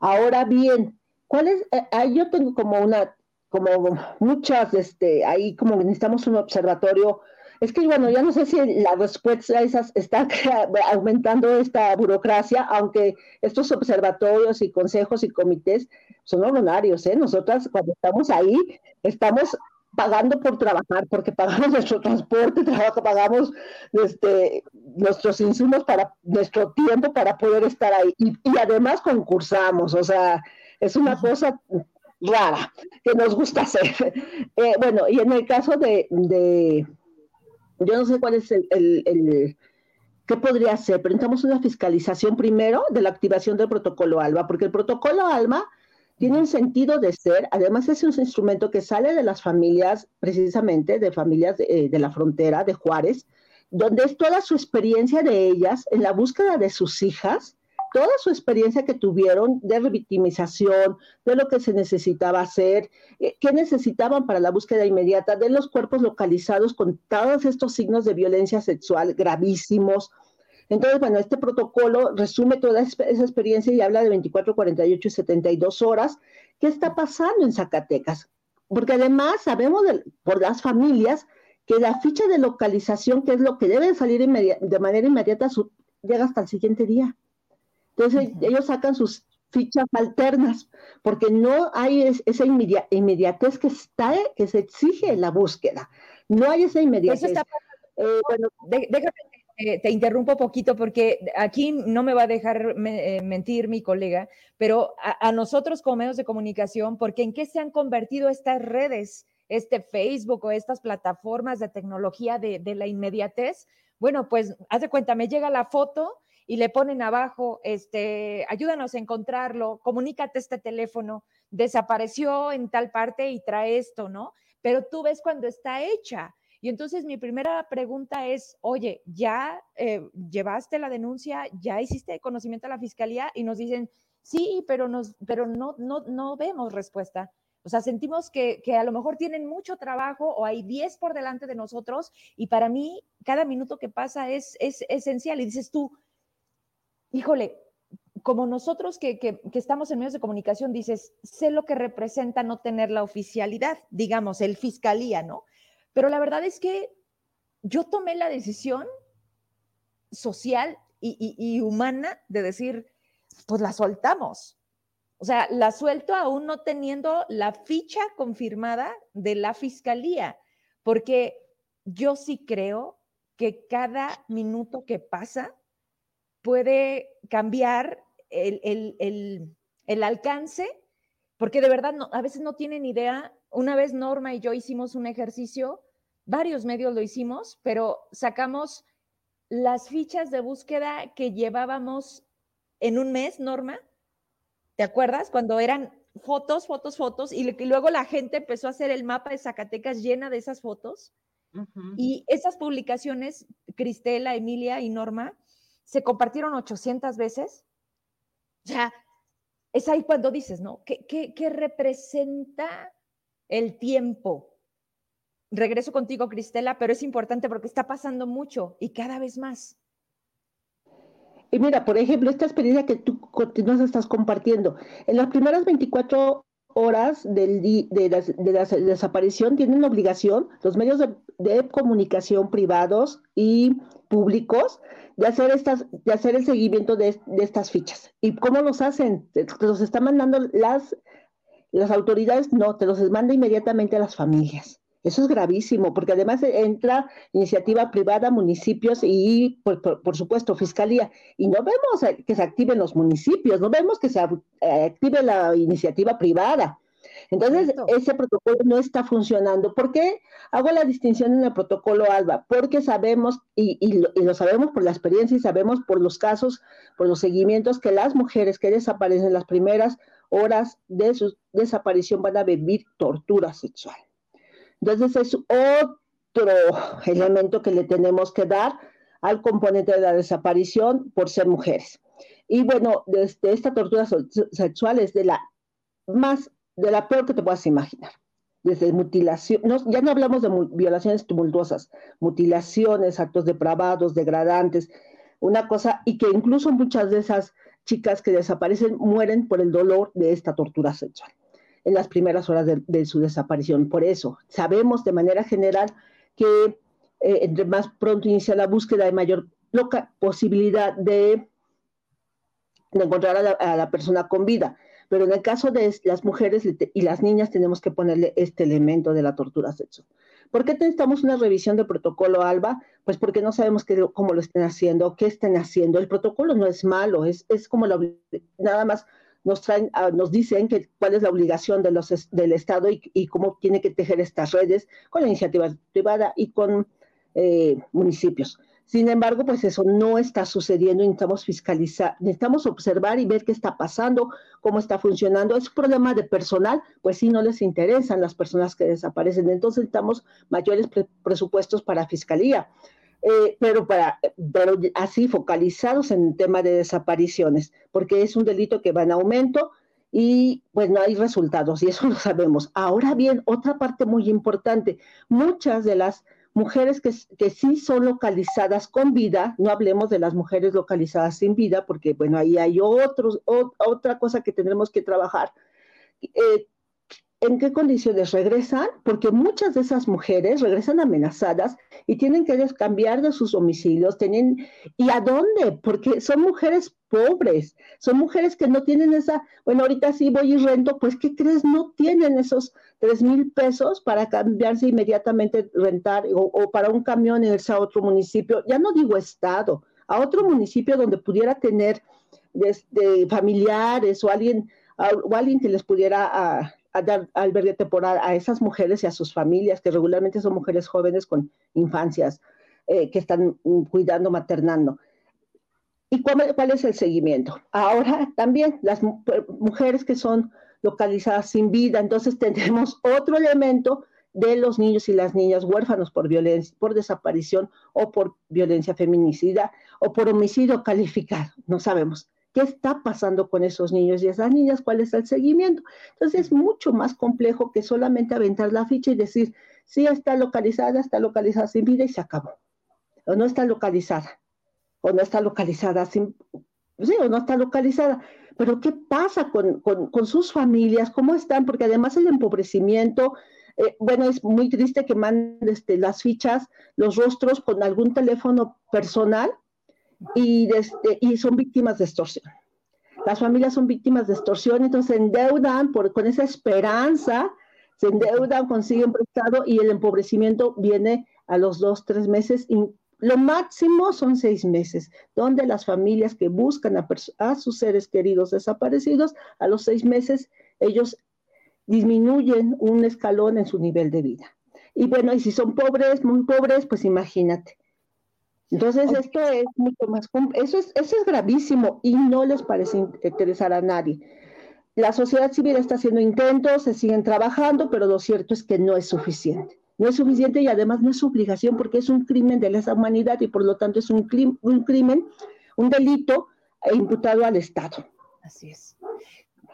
B: Ahora bien, ¿cuál es? Eh, ahí yo tengo como una como muchas, este, ahí como necesitamos un observatorio. Es que, bueno, ya no sé si la respuesta esas está aumentando esta burocracia, aunque estos observatorios y consejos y comités son honorarios, ¿eh? Nosotras cuando estamos ahí, estamos pagando por trabajar, porque pagamos nuestro transporte, trabajo, pagamos este, nuestros insumos para nuestro tiempo para poder estar ahí. Y, y además concursamos, o sea, es una cosa rara que nos gusta hacer. Eh, bueno, y en el caso de, yo no sé cuál es el, el, qué podría ser, pero necesitamos una fiscalización primero de la activación del protocolo ALBA, porque el protocolo ALBA tiene un sentido de ser, además es un instrumento que sale de las familias, precisamente de familias de, eh, de la frontera de Juárez, donde es toda su experiencia de ellas en la búsqueda de sus hijas, toda su experiencia que tuvieron de revictimización, de lo que se necesitaba hacer, eh, qué necesitaban para la búsqueda inmediata, de los cuerpos localizados con todos estos signos de violencia sexual gravísimos. Entonces, bueno, este protocolo resume toda esa experiencia y habla de 24, 48 y 72 horas. ¿Qué está pasando en Zacatecas? Porque además sabemos por las familias que la ficha de localización, que es lo que debe salir de manera inmediata, llega hasta el siguiente día. Entonces ellos sacan sus fichas alternas, porque no hay esa inmediatez que, está, que se exige en la búsqueda. No hay esa inmediatez.
A: Eh, bueno, déjame, te interrumpo poquito porque aquí no me va a dejar eh, mentir mi colega, pero a, nosotros como medios de comunicación, porque en qué se han convertido estas redes, este Facebook o estas plataformas de tecnología de, de la inmediatez, bueno, pues haz de cuenta, me llega la foto y le ponen abajo, este, ayúdanos a encontrarlo, comunícate este teléfono, desapareció en tal parte y trae esto, ¿no? Pero tú ves cuando está hecha. Y entonces mi primera pregunta es, oye, ¿ya eh, llevaste la denuncia? ¿Ya hiciste conocimiento a la fiscalía? Y nos dicen, sí, pero, nos, pero no, no, no vemos respuesta. O sea, sentimos que, que, a lo mejor tienen mucho trabajo o hay 10 por delante de nosotros y para mí cada minuto que pasa es, es esencial. Y dices tú, híjole, como nosotros que, estamos en medios de comunicación, dices, sé lo que representa no tener la oficialidad, digamos, el fiscalía, ¿no? Pero la verdad es que yo tomé la decisión social y, humana de decir, pues la soltamos. O sea, la suelto aún no teniendo la ficha confirmada de la fiscalía, porque yo sí creo que cada minuto que pasa puede cambiar el, alcance, porque de verdad a veces no tienen idea. Una vez Norma y yo hicimos un ejercicio, varios medios lo hicimos, pero sacamos las fichas de búsqueda que llevábamos en un mes, Norma. ¿Te acuerdas? Cuando eran fotos, fotos, fotos, y, luego la gente empezó a hacer el mapa de Zacatecas llena de esas fotos. Y esas publicaciones, Cristela, Emilia y Norma, se compartieron 800 veces. Sea, es ahí cuando dices, ¿no? ¿Qué, qué, representa el tiempo? Regreso contigo, Cristela, pero es importante porque está pasando mucho y cada vez más.
B: Y mira, por ejemplo, esta experiencia que tú nos estás compartiendo, en las primeras 24 horas del de, la, de, la, desaparición tienen obligación los medios de, comunicación privados y públicos de hacer estas de hacer el seguimiento de, de, estas fichas. Y cómo los hacen te los están mandando las las autoridades no te los manda inmediatamente a las familias eso es gravísimo, porque además entra iniciativa privada, municipios y, por, supuesto, fiscalía. Y no vemos que se activen los municipios, no vemos que se eh, active la iniciativa privada. Entonces, ese protocolo no está funcionando. ¿Por qué hago la distinción en el protocolo ALBA? Porque sabemos, y, y, lo, sabemos por la experiencia y sabemos por los casos, por los seguimientos, que las mujeres que desaparecen en las primeras horas de su desaparición van a vivir tortura sexual. Entonces es otro elemento que le tenemos que dar al componente de la desaparición por ser mujeres. Y bueno, desde esta tortura sexual es de la más, de la peor que te puedas imaginar. Desde mutilación, ya no hablamos de violaciones tumultuosas, mutilaciones, actos depravados, degradantes, una cosa, y que incluso muchas de esas chicas que desaparecen mueren por el dolor de esta tortura sexual en las primeras horas de, su desaparición. Por eso, sabemos de manera general que eh, entre más pronto inicia la búsqueda hay mayor posibilidad de, encontrar a la, persona con vida. Pero en el caso de las mujeres y las niñas tenemos que ponerle este elemento de la tortura sexual. ¿Por qué necesitamos una revisión del protocolo ALBA? Pues porque no sabemos cómo lo estén haciendo, qué estén haciendo. El protocolo no es malo, es, es como la, nada más nos, traen, ah, nos dicen que, cuál es la obligación de los, del Estado y, cómo tiene que tejer estas redes con la iniciativa privada y con eh, municipios. Sin embargo, pues eso no está sucediendo, necesitamos fiscalizar, necesitamos observar y ver qué está pasando, cómo está funcionando. Es un problema de personal, pues sí, no les interesan las personas que desaparecen. Entonces necesitamos mayores presupuestos para fiscalía. Eh, pero, para, pero así focalizados en el tema de desapariciones, porque es un delito que va en aumento y pues no hay resultados y eso lo sabemos. Ahora bien, otra parte muy importante, muchas de las mujeres que, que sí son localizadas con vida, no hablemos de las mujeres localizadas sin vida, porque bueno, ahí hay otros, otra cosa que tendremos que trabajar. Eh, en qué condiciones regresan, porque muchas de esas mujeres regresan amenazadas y tienen que cambiar de sus domicilios, tienen, ¿y a dónde? Porque son mujeres pobres, son mujeres que no tienen esa, bueno, ahorita sí voy y rento, pues ¿qué crees? No tienen esos tres mil pesos para cambiarse inmediatamente, rentar o, para un camión irse a otro municipio, ya no digo estado, a otro municipio donde pudiera tener desde familiares o alguien, o alguien que les pudiera... Ah, a dar albergue temporal a esas mujeres y a sus familias, que regularmente son mujeres jóvenes con infancias eh, que están mm, cuidando, maternando. ¿Y cuál, es el seguimiento? Ahora también las mujeres que son localizadas sin vida, entonces tenemos otro elemento de los niños y las niñas huérfanos por violencia, por desaparición o por violencia feminicida o por homicidio calificado, no sabemos qué está pasando con esos niños y esas niñas, cuál es el seguimiento. Entonces es mucho más complejo que solamente aventar la ficha y decir, sí está localizada, está localizada sin vida y se acabó. O no está localizada, o no está localizada sin, sí, o no está localizada. Pero ¿qué pasa con, sus familias? ¿Cómo están? Porque además el empobrecimiento, eh, bueno, es muy triste que manden este, las fichas, los rostros con algún teléfono personal y, y son víctimas de extorsión. Las familias son víctimas de extorsión, entonces se endeudan por, con esa esperanza, se endeudan, consiguen prestado y el empobrecimiento viene a los dos, tres meses. Y lo máximo son seis meses, donde las familias que buscan a, a sus seres queridos desaparecidos, a los seis meses ellos disminuyen un escalón en su nivel de vida. Y bueno, y si son pobres, muy pobres, pues imagínate, entonces, esto es mucho más, eso es, eso es gravísimo y no les parece interesar a nadie. La sociedad civil está haciendo intentos, se siguen trabajando, pero lo cierto es que no es suficiente. No es suficiente y además no es obligación porque es un crimen de lesa humanidad y por lo tanto es un, un, crimen, un delito imputado al Estado.
A: Así es.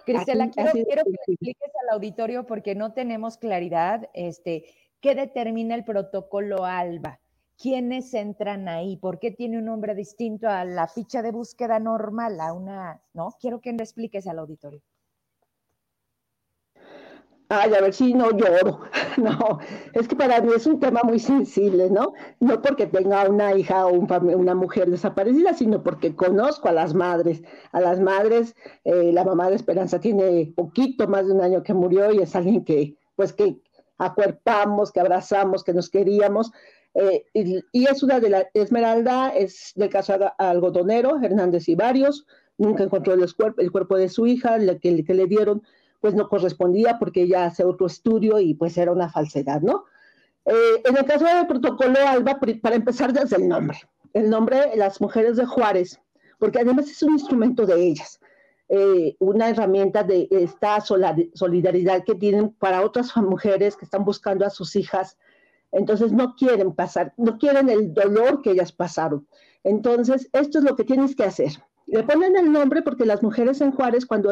A: Cristela, quiero, quiero que le expliques al auditorio porque no tenemos claridad este, qué determina el protocolo ALBA ¿quiénes entran ahí? ¿Por qué tiene un nombre distinto a la ficha de búsqueda normal, a una, no? Quiero que me expliques al auditorio.
B: Ay, a ver si no lloro. No, es que para mí es un tema muy sensible, ¿no? No porque tenga una hija o una mujer desaparecida, sino porque conozco a las madres. A las madres, eh, la mamá de Esperanza tiene poquito más de un año que murió y es alguien que, pues, que acuerpamos, que abrazamos, que nos queríamos. Eh, y, es una de la Esmeralda, es del caso algodonero, Hernández y varios. Nunca encontró el cuerpo, el cuerpo de su hija, que, que le dieron pues no correspondía porque ella hace otro estudio y pues era una falsedad, ¿no? Eh, en el caso del protocolo ALBA, para empezar desde el nombre, el nombre las mujeres de Juárez, porque además es un instrumento de ellas, eh, una herramienta de esta solidaridad que tienen para otras mujeres que están buscando a sus hijas, entonces no quieren pasar, no quieren el dolor que ellas pasaron. Entonces, esto es lo que tienes que hacer. Le ponen el nombre porque las mujeres en Juárez, cuando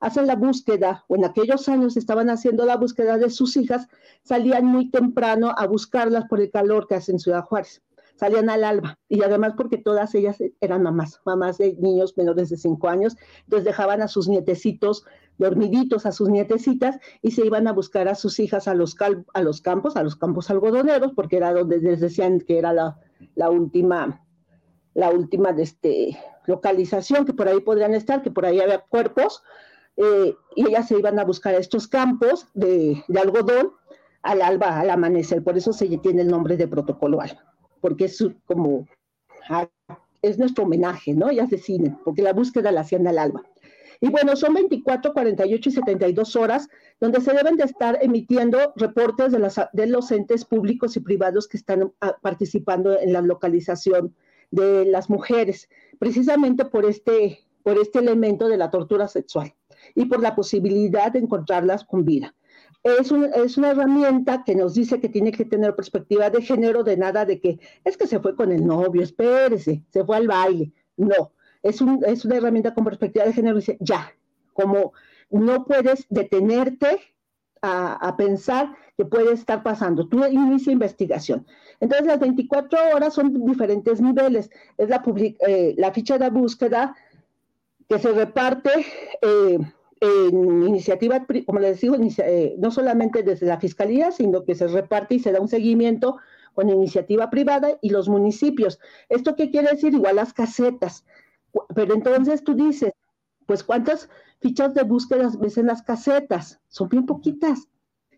B: hacen la búsqueda, o en aquellos años estaban haciendo la búsqueda de sus hijas, salían muy temprano a buscarlas por el calor que hace en Ciudad Juárez. Salían al alba y además porque todas ellas eran mamás, mamás de niños menores de cinco años, entonces dejaban a sus nietecitos dormiditos, a sus nietecitas y se iban a buscar a sus hijas a los, a los campos, a los campos algodoneros, porque era donde les decían que era la, la última la última de este, localización, que por ahí podrían estar, que por ahí había cuerpos, eh, y ellas se iban a buscar a estos campos de, algodón al alba, al amanecer. Por eso se tiene el nombre de protocolo alba, porque es como, ah, es nuestro homenaje, ¿no? Ellas deciden, porque la búsqueda la hacían al alba. Y bueno, son 24, 48 y 72 horas donde se deben de estar emitiendo reportes de, las, de los entes públicos y privados que están ah, participando en la localización de las mujeres, precisamente por este, por este elemento de la tortura sexual y por la posibilidad de encontrarlas con vida. Es, es, una herramienta que nos dice que tiene que tener perspectiva de género, de nada de que es que se fue con el novio, espérese, se fue al baile. No, es, un, es una herramienta con perspectiva de género, dice, ya, como no puedes detenerte a, a, pensar que puede estar pasando. Tú inicia investigación. Entonces, las 24 horas son diferentes niveles. Es la, eh, la ficha de búsqueda que se reparte eh, en iniciativa, como les digo, eh, no solamente desde la Fiscalía, sino que se reparte y se da un seguimiento con iniciativa privada y los municipios. ¿Esto qué quiere decir? Igual las casetas. Pero entonces tú dices, pues ¿cuántas fichas de búsqueda ves en las casetas? Son bien poquitas.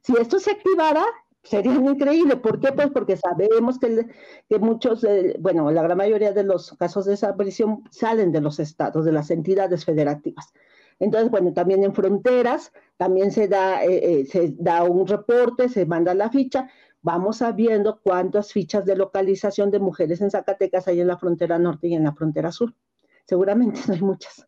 B: Si esto se activara, sería increíble. ¿Por qué? Pues porque sabemos que, muchos, bueno, la gran mayoría de los casos de desaparición salen de los estados, de las entidades federativas. Entonces, bueno, también en fronteras, también se da, eh, eh, se da un reporte, se manda la ficha, vamos sabiendo cuántas fichas de localización de mujeres en Zacatecas hay en la frontera norte y en la frontera sur. Seguramente no hay muchas,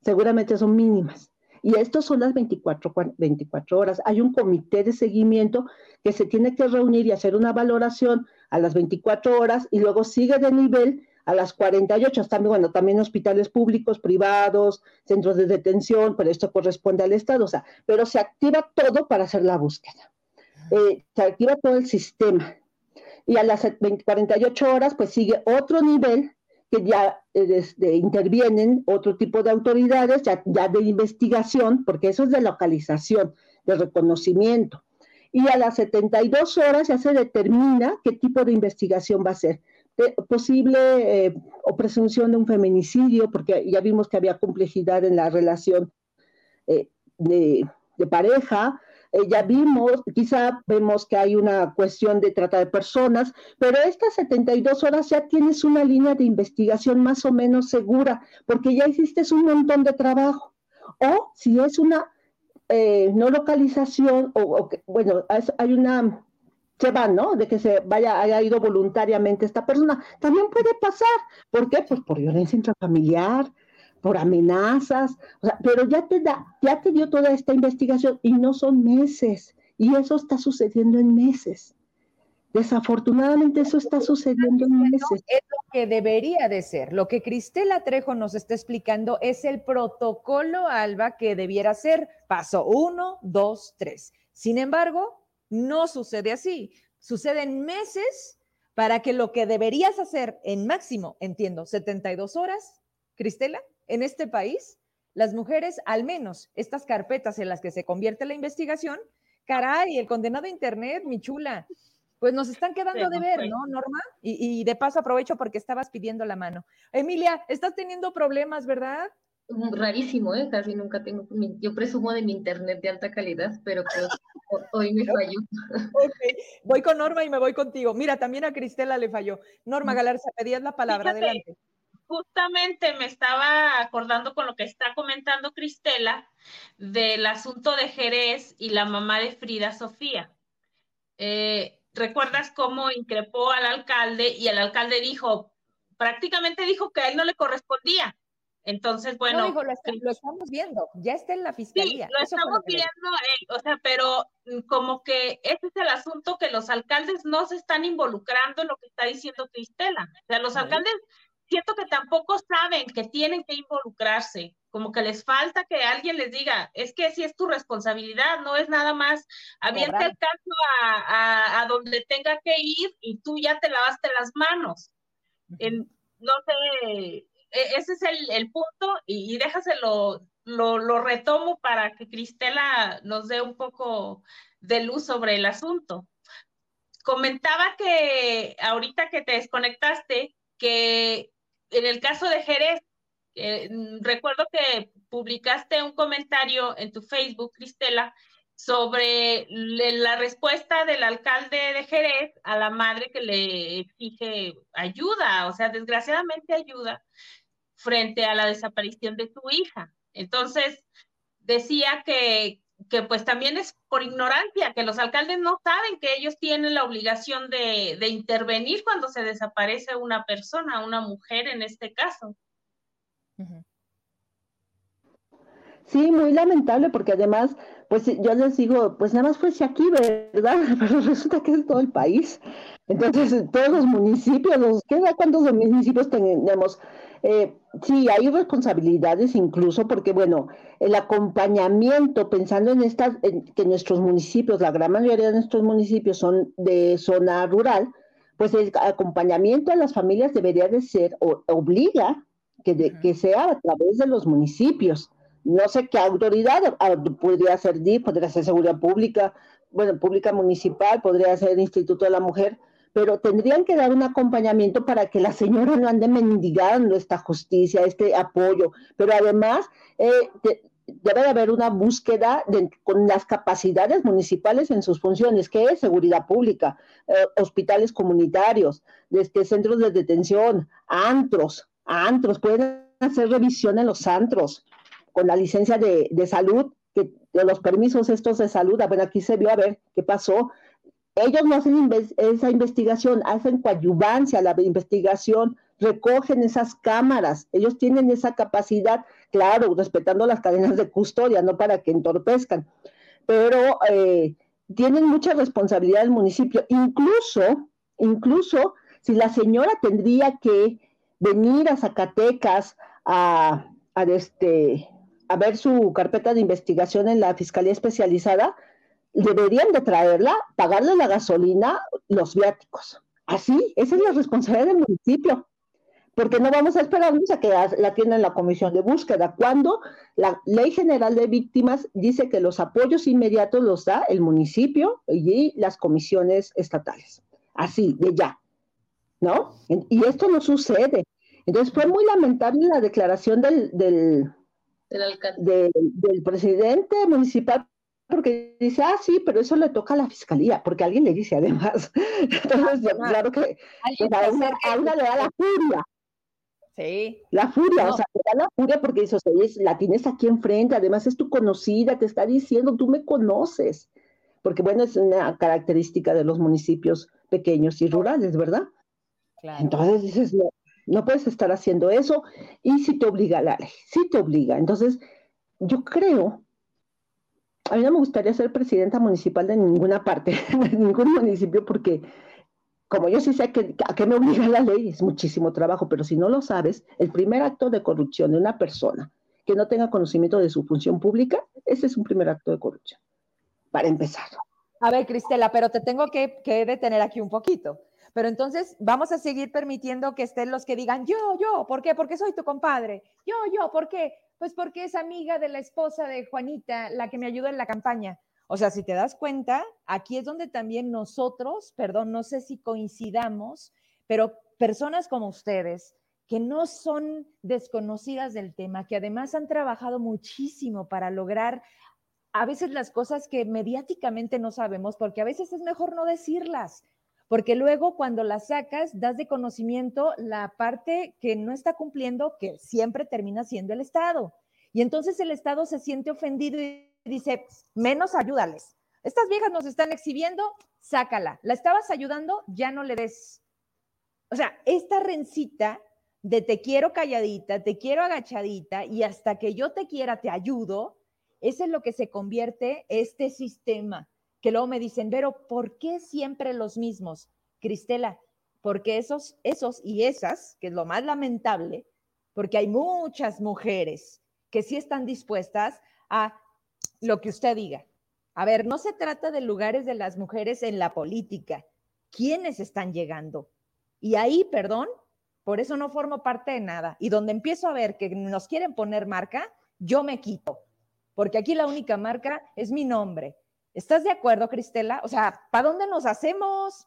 B: seguramente son mínimas. Y estos son las 24, 24 horas. Hay un comité de seguimiento que se tiene que reunir y hacer una valoración a las 24 horas y luego sigue de nivel a las 48, también, bueno, también hospitales públicos, privados, centros de detención, pero esto corresponde al Estado, o sea, pero se activa todo para hacer la búsqueda. Eh, se activa todo el sistema. Y a las 48 horas, pues sigue otro nivel que ya este, intervienen otro tipo de autoridades, ya, ya de investigación, porque eso es de localización, de reconocimiento. Y a las 72 horas ya se determina qué tipo de investigación va a ser posible eh, o presunción de un feminicidio, porque ya vimos que había complejidad en la relación eh, de, pareja, eh, ya vimos, quizá vemos que hay una cuestión de trata de personas, pero estas 72 horas ya tienes una línea de investigación más o menos segura, porque ya hiciste un montón de trabajo. O si es una no localización, o, o bueno, hay una se van, ¿no? De que se vaya, haya ido voluntariamente esta persona. También puede pasar. ¿Por qué? Pues por violencia intrafamiliar, por amenazas, o sea, pero ya te da, ya te dio toda esta investigación y no son meses. Y eso está sucediendo en meses. Desafortunadamente eso está sucediendo en meses.
A: Es lo que debería de ser. Lo que Cristela Trejo nos está explicando es el protocolo ALBA que debiera ser paso uno, dos, tres. Sin embargo, no sucede así. Suceden meses
E: para que lo que deberías hacer en máximo, entiendo, 72 horas, Cristela, en este país, las mujeres, al menos estas carpetas en las que se convierte la investigación, caray, el condenado Internet, mi chula, pues nos están quedando de ver, ¿no, Norma? Y, de paso aprovecho porque estabas pidiendo la mano. Emilia, estás teniendo problemas, ¿verdad?
D: Mm, rarísimo, ¿eh? Casi nunca tengo. Yo presumo de mi internet de alta calidad, pero creo que hoy me falló.
E: Voy con Norma y me voy contigo. Mira, también a Cristela le falló. Norma Galarza, pedías la palabra, adelante.
C: Justamente me estaba acordando con lo que está comentando Cristela del asunto de Jerez y la mamá de Frida Sofía. Eh, ¿Recuerdas cómo increpó al alcalde y el alcalde dijo, prácticamente dijo que a él no le correspondía? Entonces, bueno.
E: No, lo, estamos viendo, ya está en la fiscalía.
C: Sí, lo estamos viendo, o sea, pero mm, como que ese es el asunto que los alcaldes no se están involucrando en lo que está diciendo Cristela. O sea, los alcaldes siento que tampoco saben que tienen que involucrarse, como que les falta que alguien les diga, es que si es tu responsabilidad, no es nada más, avienta el caso a, donde tenga que ir y tú ya te lavaste las manos. no sé, e, ese es el, punto y, déjaselo, lo, lo retomo para que Cristela nos dé un poco de luz sobre el asunto. Comentaba que ahorita que te desconectaste, que en el caso de Jerez, mm, recuerdo que publicaste un comentario en tu Facebook, Cristela, sobre la respuesta del alcalde de Jerez a la madre que le exige ayuda, o sea, desgraciadamente ayuda frente a la desaparición de su hija. Entonces, decía que, que pues también es por ignorancia, que los alcaldes no saben que ellos tienen la obligación de, intervenir cuando se desaparece una persona, una mujer en este caso.
B: Sí, muy lamentable porque además, pues yo les digo, pues nada más fuese aquí, ¿verdad? Pero resulta que es todo el país. Entonces, todos los municipios, los, ¿qué cuántos municipios tenemos? Eh, sí, hay responsabilidades incluso porque, bueno, el acompañamiento, pensando en estas, que nuestros municipios, la gran mayoría de nuestros municipios son de zona rural, pues el acompañamiento a las familias debería de ser, o obliga que, que sea a través de los municipios. No sé qué autoridad, ah, podría ser DIF, podría ser Seguridad Pública, bueno, Pública Municipal, podría ser Instituto de la Mujer, pero tendrían que dar un acompañamiento para que la señora no ande mendigando esta justicia, este apoyo, pero además eh, debe de haber una búsqueda con las capacidades municipales en sus funciones, que es seguridad pública, eh, hospitales comunitarios, desde centros de detención, antros, antros, pueden hacer revisión en los antros con la licencia de, de salud, que, de los permisos estos de salud, a ver, aquí se vio a ver qué pasó, ellos no hacen esa investigación, hacen coadyuvancia a la investigación, recogen esas cámaras, ellos tienen esa capacidad, claro, respetando las cadenas de custodia, no para que entorpezcan, pero eh, tienen mucha responsabilidad el municipio, incluso, incluso si la señora tendría que venir a Zacatecas a, a, este, ver su carpeta de investigación en la Fiscalía Especializada, deberían de traerla, pagarle la gasolina, los viáticos. Así, esa es la responsabilidad del municipio, porque no vamos a esperarnos a que la tienen la comisión de búsqueda, cuando la ley general de víctimas dice que los apoyos inmediatos los da el municipio y las comisiones estatales. Así, de ya. ¿No? Y esto no sucede. Entonces fue muy lamentable la declaración del, del presidente municipal porque dice, ah, sí, pero eso le toca a la fiscalía, porque alguien le dice además. Entonces, claro que a una, le da la furia.
E: Sí.
B: La furia, o sea, le da la furia porque dice, oye, la tienes aquí enfrente, además es tu conocida, te está diciendo, tú me conoces. Porque, bueno, es una característica de los municipios pequeños y rurales, ¿verdad? Claro. Entonces dices, no, no puedes estar haciendo eso, y si te obliga la ley, si te obliga. Entonces, yo creo a mí no me gustaría ser presidenta municipal de ninguna parte, de ningún municipio, porque como yo sí sé que, a qué me obliga la ley, es muchísimo trabajo, pero si no lo sabes, el primer acto de corrupción de una persona que no tenga conocimiento de su función pública, ese es un primer acto de corrupción, para empezar.
E: A ver, Cristela, pero te tengo que, que detener aquí un poquito,
A: Pero entonces vamos a seguir permitiendo que estén los que digan, yo, yo, ¿por qué? Porque soy tu compadre. Yo, yo, ¿por qué? Pues porque es amiga de la esposa de Juanita, la que me ayudó en la campaña. O sea, si te das cuenta, aquí es donde también nosotros, perdón, no sé si coincidamos, pero personas como ustedes, que no son desconocidas del tema, que además han trabajado muchísimo para lograr a veces las cosas que mediáticamente no sabemos, porque a veces es mejor no decirlas, porque luego cuando las sacas das de conocimiento la parte que no está cumpliendo, que siempre termina siendo el Estado. Y entonces el Estado se siente ofendido y dice, menos ayúdales. Estas viejas nos están exhibiendo, sácala. La estabas ayudando, ya no le des. O sea, esta rencita de te quiero calladita, te quiero agachadita y hasta que yo te quiera te ayudo, eso es lo que se convierte este sistema. Que luego me dicen, pero ¿por qué siempre los mismos? Cristela, porque esos, esos y esas, que es lo más lamentable, porque hay muchas mujeres que sí están dispuestas a lo que usted diga. A ver, no se trata de lugares de las mujeres en la política. ¿Quiénes están llegando? Y ahí, perdón, por eso no formo parte de nada. Y donde empiezo a ver que nos quieren poner marca, yo me quito porque aquí la única marca es mi nombre. ¿Estás de acuerdo, Cristela? O sea, ¿para dónde nos hacemos?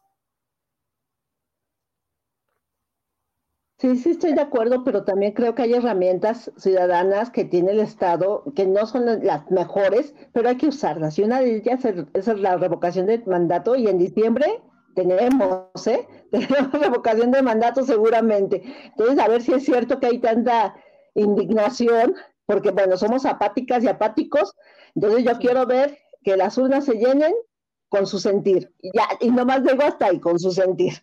B: Sí, sí estoy de acuerdo, pero también creo que hay herramientas ciudadanas que tiene el Estado que no son las mejores, pero hay que usarlas. Y una de ellas es, la revocación del mandato y en diciembre tenemos, ¿eh? Tenemos revocación de mandato seguramente. Entonces, a ver si es cierto que hay tanta indignación porque bueno, somos apáticas y apáticos, entonces yo quiero ver que las urnas se llenen con su sentir, y ya, y nomás digo hasta ahí, con su sentir.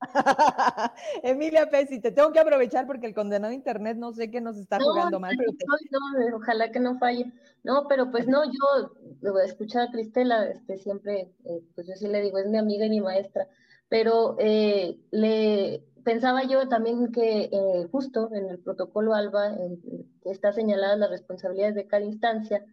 A: Emilia Pesi, te tengo que aprovechar porque el condenado internet no sé qué nos está jugando mal. Pero
D: no, ojalá que no falle. No, pero pues no, yo escuchar a Cristela, este, siempre, eh, pues yo sí le digo, es mi amiga y mi maestra, pero eh, le pensaba yo también que eh, justo en el protocolo ALBA está señalada las responsabilidades de cada instancia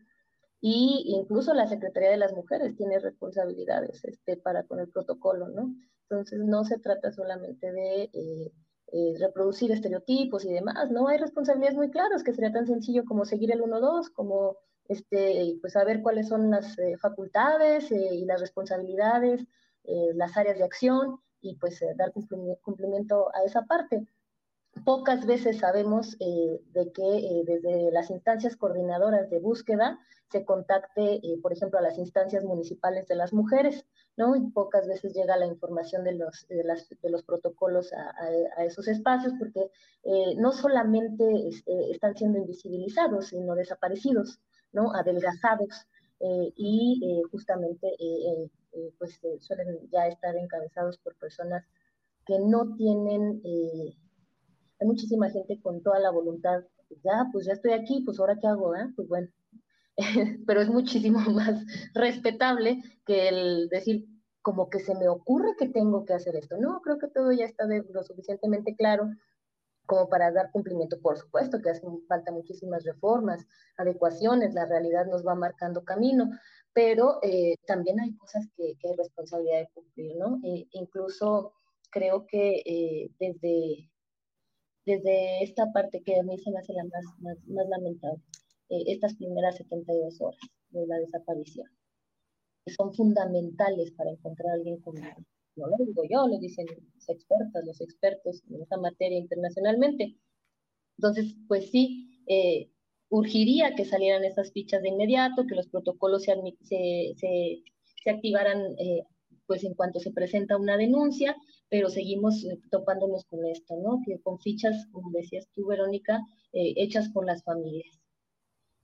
D: y incluso la Secretaría de las Mujeres tiene responsabilidades este, para con el protocolo, ¿no? Entonces no se trata solamente de eh, eh, reproducir estereotipos y demás, ¿no? Hay responsabilidades muy claras que sería tan sencillo como seguir el 1-2, como este, pues saber cuáles son las facultades y las responsabilidades, las áreas de acción, y pues eh, dar cumplimiento a esa parte. Pocas veces sabemos eh, de que eh, desde las instancias coordinadoras de búsqueda se contacte, por ejemplo, a las instancias municipales de las mujeres, ¿no? Y pocas veces llega la información de los, de las, los protocolos a, esos espacios porque no solamente están siendo invisibilizados, sino desaparecidos, ¿no? Adelgazados. y justamente eh, pues eh, suelen ya estar encabezados por personas que no tienen, eh, hay muchísima gente con toda la voluntad, ya, pues ya estoy aquí, pues ahora qué hago, eh? pues bueno, pero es muchísimo más respetable que el decir como que se me ocurre que tengo que hacer esto. No, creo que todo ya está lo suficientemente claro como para dar cumplimiento. Por supuesto que hacen falta muchísimas reformas, adecuaciones, la realidad nos va marcando camino, pero eh, también hay cosas que, que, hay responsabilidad de cumplir, ¿no? E incluso creo que eh, desde, desde esta parte que a mí se me hace la más, más, lamentable, eh, estas primeras 72 horas de la desaparición, que son fundamentales para encontrar a alguien como no lo digo yo, lo dicen los expertos, los expertos en esta materia internacionalmente. Entonces, pues sí, eh, urgiría que salieran esas fichas de inmediato, que los protocolos se, se, se, activaran eh, pues en cuanto se presenta una denuncia, pero seguimos eh, topándonos con esto, ¿no? Que con fichas, como decías tú, Verónica, hechas por las familias,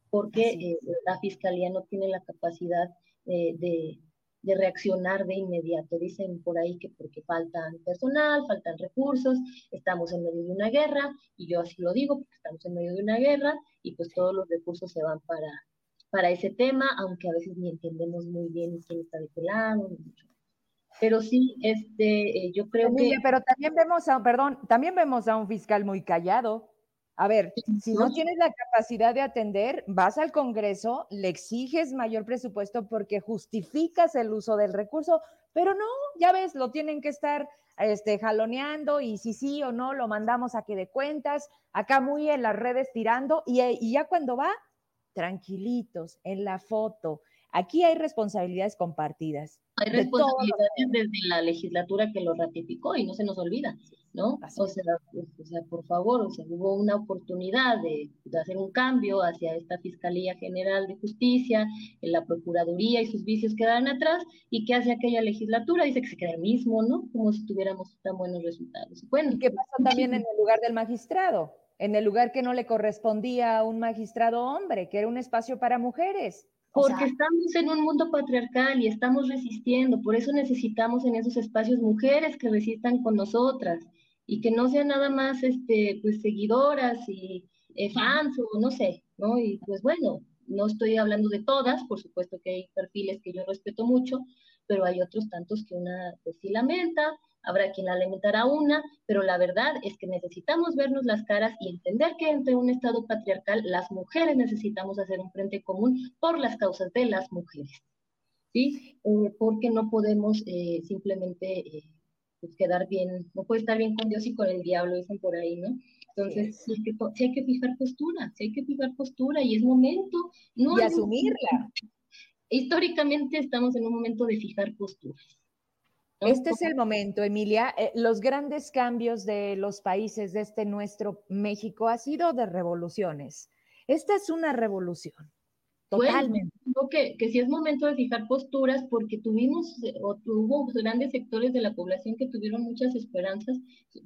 D: porque la fiscalía no tiene la capacidad de, de reaccionar de inmediato. Dicen por ahí que porque faltan personal, faltan recursos, estamos en medio de una guerra, y yo así lo digo, porque estamos en medio de una guerra, y pues todos los recursos se van para, para ese tema, aunque a veces ni entendemos muy bien quién está de qué lado, pero sí, este, eh, yo creo que...
A: Pero también vemos a, perdón, también vemos a un fiscal muy callado. A ver, si no tienes la capacidad de atender, vas al Congreso, le exiges mayor presupuesto porque justificas el uso del recurso, Pero no, ya ves, lo tienen que estar este, jaloneando y si sí o no lo mandamos a que de cuentas, acá muy en las redes tirando y, y ya cuando va, tranquilitos, en la foto. Aquí hay responsabilidades compartidas.
D: Hay responsabilidades desde la legislatura que lo ratificó y no se nos olvida, ¿no? O sea, pues, o sea, por favor, o sea, hubo una oportunidad de, de, hacer un cambio hacia esta Fiscalía General de Justicia, en la Procuraduría y sus vicios quedaron atrás, y ¿qué hace aquella legislatura? Dice que se queda el mismo, ¿no? Como si tuviéramos tan buenos resultados.
A: Bueno, ¿Y qué pasa también en el lugar del magistrado? En el lugar que no le correspondía a un magistrado hombre, que era un espacio para mujeres.
D: Porque estamos en un mundo patriarcal y estamos resistiendo, por eso necesitamos en esos espacios mujeres que resistan con nosotras y que no sean nada más este, pues, seguidoras y eh, fans o no sé, ¿no? Y pues bueno, no estoy hablando de todas, por supuesto que hay perfiles que yo respeto mucho, pero hay otros tantos que una pues sí lamenta, habrá quien alimentará una, pero la verdad es que necesitamos vernos las caras y entender que entre un Estado patriarcal las mujeres necesitamos hacer un frente común por las causas de las mujeres, ¿sí? Eh, porque no podemos eh, simplemente eh, pues quedar bien, no puede estar bien con Dios y con el diablo, dicen por ahí, ¿no? Entonces, sí. hay, que, sí hay que fijar postura, sí hay que fijar postura y es momento.
A: No y asumirla.
D: Históricamente estamos en un momento de fijar posturas.
A: Este es el momento, Emilia. Eh, los grandes cambios de los países de este nuestro México ha sido de revoluciones. Esta es una revolución. Totalmente.
D: Bueno, que, que sí es momento de fijar posturas porque tuvimos eh, o tuvo grandes sectores de la población que tuvieron muchas esperanzas.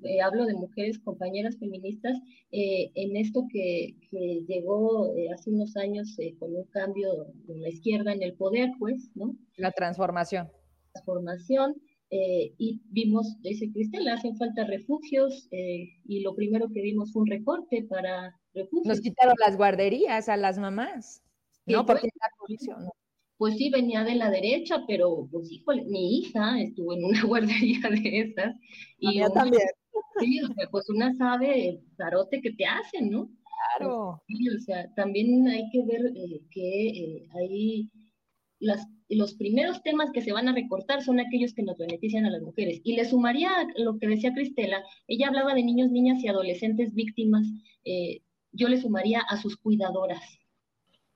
D: Eh, hablo de mujeres, compañeras feministas, eh, en esto que, que llegó eh, hace unos años con un cambio en la izquierda en el poder, pues, ¿no?
A: La transformación.
D: Transformación. Eh, y vimos, dice Cristel, hacen falta refugios eh, y lo primero que vimos fue un recorte para refugios.
A: Nos quitaron las guarderías a las mamás, ¿no? Porque la
D: ¿no? Pues sí, venía de la derecha, pero pues híjole, mi hija estuvo en una guardería de esas.
A: Y una, también.
D: Sí, o sea, pues una sabe el tarote que te hacen, ¿no?
A: Claro.
D: Sí, o sea, también hay que ver eh, que hay las los primeros temas que se van a recortar son aquellos que nos benefician a las mujeres. Y le sumaría lo que decía Cristela, ella hablaba de niños, niñas y adolescentes víctimas, eh, yo le sumaría a sus cuidadoras,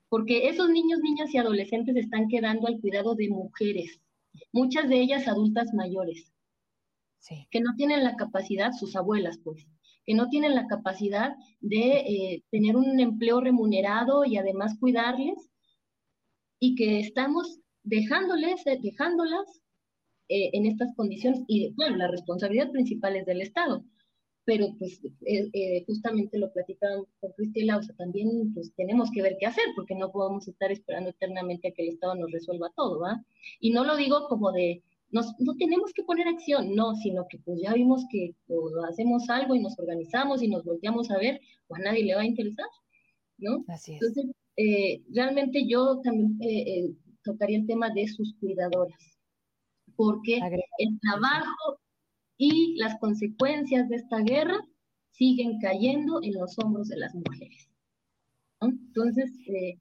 D: porque esos niños, niñas y adolescentes están quedando al cuidado de mujeres, muchas de ellas adultas mayores, sí. que no tienen la capacidad, sus abuelas pues, que no tienen la capacidad de eh, tener un empleo remunerado y además cuidarles, y que estamos dejándoles, eh, dejándolas eh, en estas condiciones y, bueno, la responsabilidad principal es del Estado. Pero pues eh, eh, justamente lo platicaban con Cristela, o sea, también pues tenemos que ver qué hacer, porque no podemos estar esperando eternamente a que el Estado nos resuelva todo, ¿va? Y no lo digo como de, nos, no tenemos que poner acción, no, sino que pues ya vimos que o hacemos algo y nos organizamos y nos volteamos a ver, pues a nadie le va a interesar, ¿no?
A: Así es.
D: Entonces, eh, realmente yo también tocaría el tema de sus cuidadoras, porque el trabajo y las consecuencias de esta guerra siguen cayendo en los hombros de las mujeres. ¿no? Entonces... Eh,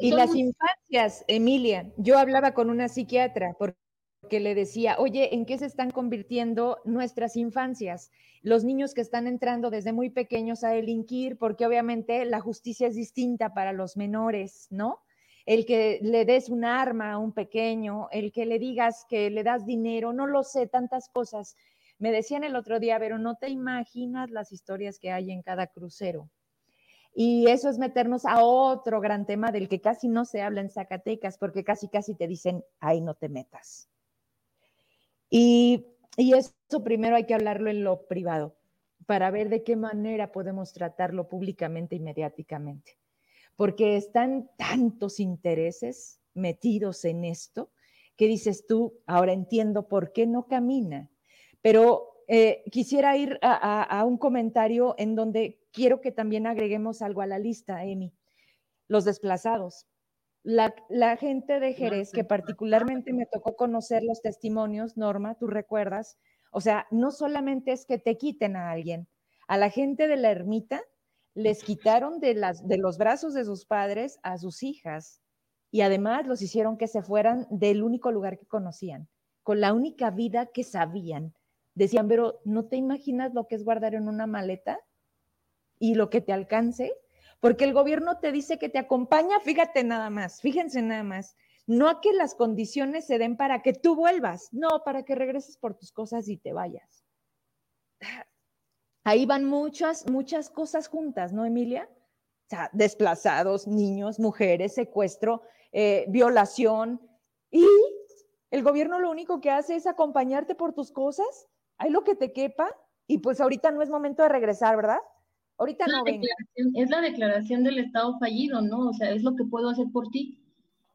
A: y somos... las infancias, Emilia, yo hablaba con una psiquiatra porque le decía, oye, ¿en qué se están convirtiendo nuestras infancias? Los niños que están entrando desde muy pequeños a delinquir, porque obviamente la justicia es distinta para los menores, ¿no? El que le des un arma a un pequeño, el que le digas que le das dinero, no lo sé, tantas cosas. Me decían el otro día, pero no te imaginas las historias que hay en cada crucero. Y eso es meternos a otro gran tema del que casi no se habla en Zacatecas, porque casi, casi te dicen, ahí no te metas. Y, y eso primero hay que hablarlo en lo privado, para ver de qué manera podemos tratarlo públicamente y mediáticamente porque están tantos intereses metidos en esto que dices tú, ahora entiendo por qué no camina. Pero eh, quisiera ir a, a, a, un comentario en donde quiero que también agreguemos algo a la lista, Emi. Los desplazados. La, la, gente de Jerez, que particularmente me tocó conocer los testimonios, Norma, tú recuerdas, o sea, no solamente es que te quiten a alguien, a la gente de la ermita les quitaron de, los brazos de sus padres a sus hijas y además los hicieron que se fueran del único lugar que conocían, con la única vida que sabían. Decían, pero ¿no te imaginas lo que es guardar en una maleta y lo que te alcance? Porque el gobierno te dice que te acompaña, fíjate nada más, fíjense nada más, no a que las condiciones se den para que tú vuelvas, no, para que regreses por tus cosas y te vayas. Ahí van muchas, muchas cosas juntas, ¿no, Emilia? O sea, desplazados, niños, mujeres, secuestro, eh, violación. Y el gobierno lo único que hace es acompañarte por tus cosas, hay lo que te quepa, y pues ahorita no es momento de regresar, ¿verdad? Ahorita no
D: Es la declaración del Estado fallido, ¿no? O sea, es lo que puedo hacer por ti.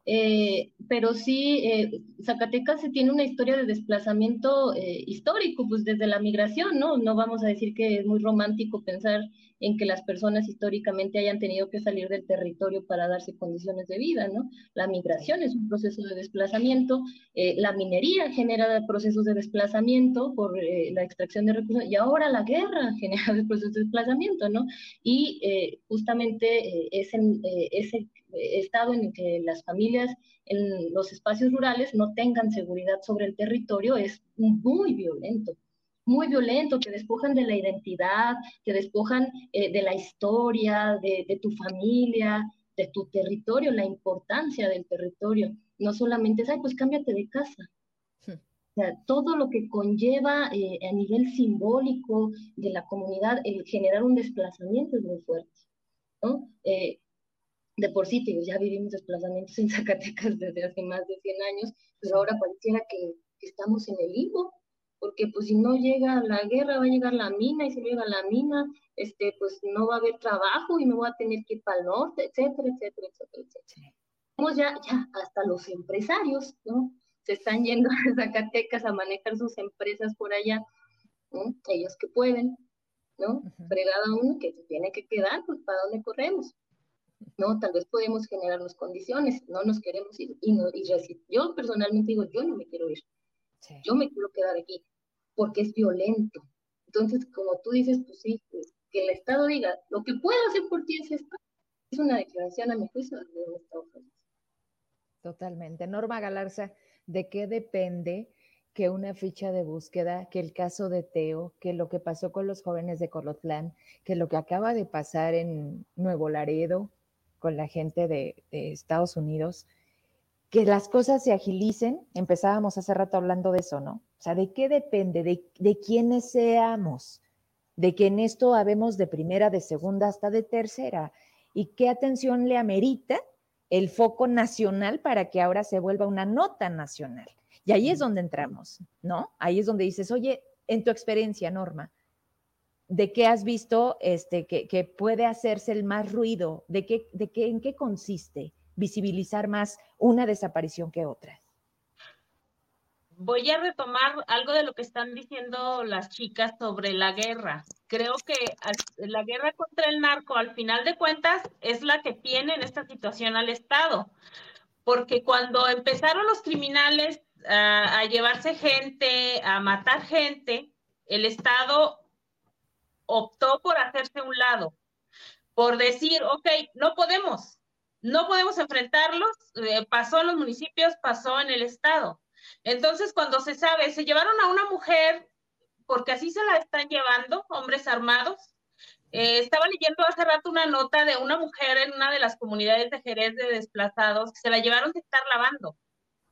D: Eh, pero sí, eh, Zacatecas se tiene una historia de desplazamiento eh, histórico, pues desde la migración, ¿no? No vamos a decir que es muy romántico pensar en que las personas históricamente hayan tenido que salir del territorio para darse condiciones de vida, ¿no? La migración es un proceso de desplazamiento, la minería genera procesos de desplazamiento por la extracción de recursos y ahora la guerra genera procesos de desplazamiento, ¿no? Y justamente ese, ese estado en el que las familias en los espacios rurales no tengan seguridad sobre el territorio es muy violento muy violento, que despojan de la identidad, que despojan eh, de la historia, de, tu familia, de tu territorio, la importancia del territorio. No solamente es, ay, pues cámbiate de casa. Hmm. O sea, todo lo que conlleva eh, a nivel simbólico de la comunidad, el generar un desplazamiento es muy fuerte. ¿no? Eh, de por sí, ya vivimos desplazamientos en Zacatecas desde hace más de 100 años, pero ahora pareciera que, estamos en el limbo, porque pues si no llega la guerra, va a llegar la mina, y si llega la mina, este, pues no va a haber trabajo y me voy a tener que ir para el norte, etcétera, etcétera, etcétera, etcétera. Ya, ya hasta los empresarios, ¿no? Se están yendo a Zacatecas a manejar sus empresas por allá, ¿no? Ellos que pueden, ¿no? Fregada uno que se tiene que quedar, pues ¿para dónde corremos? ¿no? Tal vez podemos generar las condiciones, no nos queremos ir y, no, y Yo personalmente digo, yo no me quiero ir, yo me quiero quedar aquí, porque es violento. Entonces, como tú dices, pues sí, que el Estado diga, lo que puedo hacer por ti es esto, es una declaración a mi juicio de un Estado
A: Totalmente. Norma Galarza, ¿de qué depende que una ficha de búsqueda, que el caso de Teo, que lo que pasó con los jóvenes de Colotlán, que lo que acaba de pasar en Nuevo Laredo, con la gente de, Estados Unidos, que las cosas se agilicen. Empezábamos hace rato hablando de eso, ¿no? O sea, ¿de qué depende? De, de quiénes seamos, de que en esto habemos de primera, de segunda hasta de tercera. ¿Y qué atención le amerita el foco nacional para que ahora se vuelva una nota nacional? Y ahí es donde entramos, ¿no? Ahí es donde dices, oye, en tu experiencia, Norma, de qué has visto este, que, puede hacerse el más ruido, de, qué, de qué, en qué consiste visibilizar más una desaparición que otra.
C: Voy a retomar algo de lo que están diciendo las chicas sobre la guerra. Creo que la guerra contra el narco, al final de cuentas, es la que tiene en esta situación al Estado. Porque cuando empezaron los criminales a llevarse gente, a matar gente, el Estado optó por hacerse un lado, por decir, ok, no podemos, no podemos enfrentarlos, eh, pasó en los municipios, pasó en el estado. Entonces, cuando se sabe, se llevaron a una mujer, porque así se la están llevando, hombres armados. Eh, estaba leyendo hace rato una nota de una mujer en una de las comunidades de Jerez de desplazados, se la llevaron de estar lavando.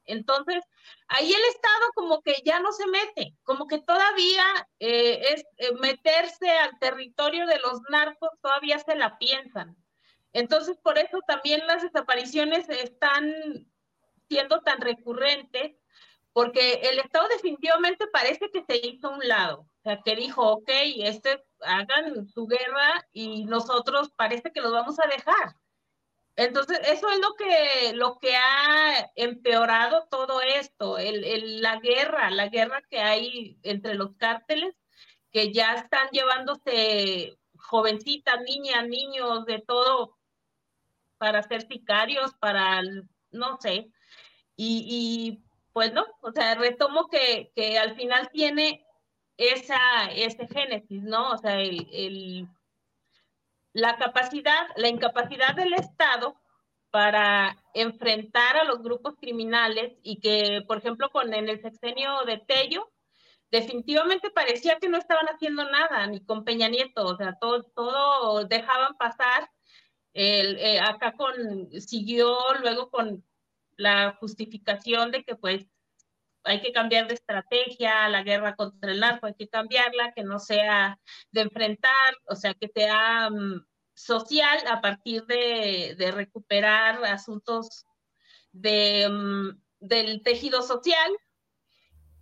C: Entonces, ahí el Estado como que ya no se mete, como que todavía eh, es meterse al territorio de los narcos, todavía se la piensan. Entonces, por eso también las desapariciones están siendo tan recurrentes, porque el Estado definitivamente parece que se hizo a un lado, o sea, que dijo, ok, este, hagan su guerra y nosotros parece que los vamos a dejar. Entonces, eso es lo que, lo que ha empeorado todo esto, el, la guerra, la guerra que hay entre los cárteles, que ya están llevándose jovencitas, niñas, niños, de todo, para ser sicarios, para, no sé. Y, pues no, o sea, retomo que, que al final tiene esa, ese génesis, ¿no? O sea, el, el la capacidad, la incapacidad del Estado para enfrentar a los grupos criminales y que, por ejemplo, con en el sexenio de Tello, definitivamente parecía que no estaban haciendo nada, ni con Peña Nieto, o sea, todo, todo dejaban pasar. El, eh, acá con, siguió luego con la justificación de que pues hay que cambiar de estrategia, la guerra contra el narco hay que cambiarla, que no sea de enfrentar, o sea, que sea mm, social a partir de, de recuperar asuntos de, mm, del tejido social.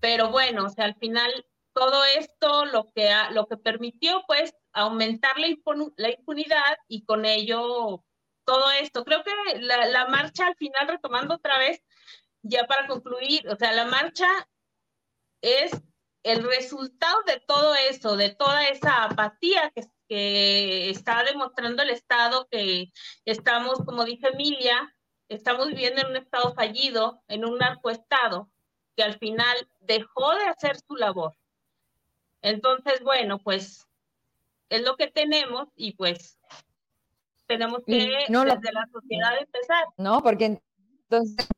C: Pero bueno, o sea, al final todo esto lo que, lo que permitió pues aumentar la, la impunidad y con ello todo esto. Creo que la, la marcha al final, retomando otra vez, ya para concluir, o sea, la marcha es el resultado de todo eso, de toda esa apatía que, que está demostrando el Estado, que estamos, como dice Emilia, estamos viviendo en un Estado fallido, en un narcoestado, que al final dejó de hacer su labor. Entonces, bueno, pues es lo que tenemos y pues tenemos que no, desde la sociedad empezar.
E: No, porque entonces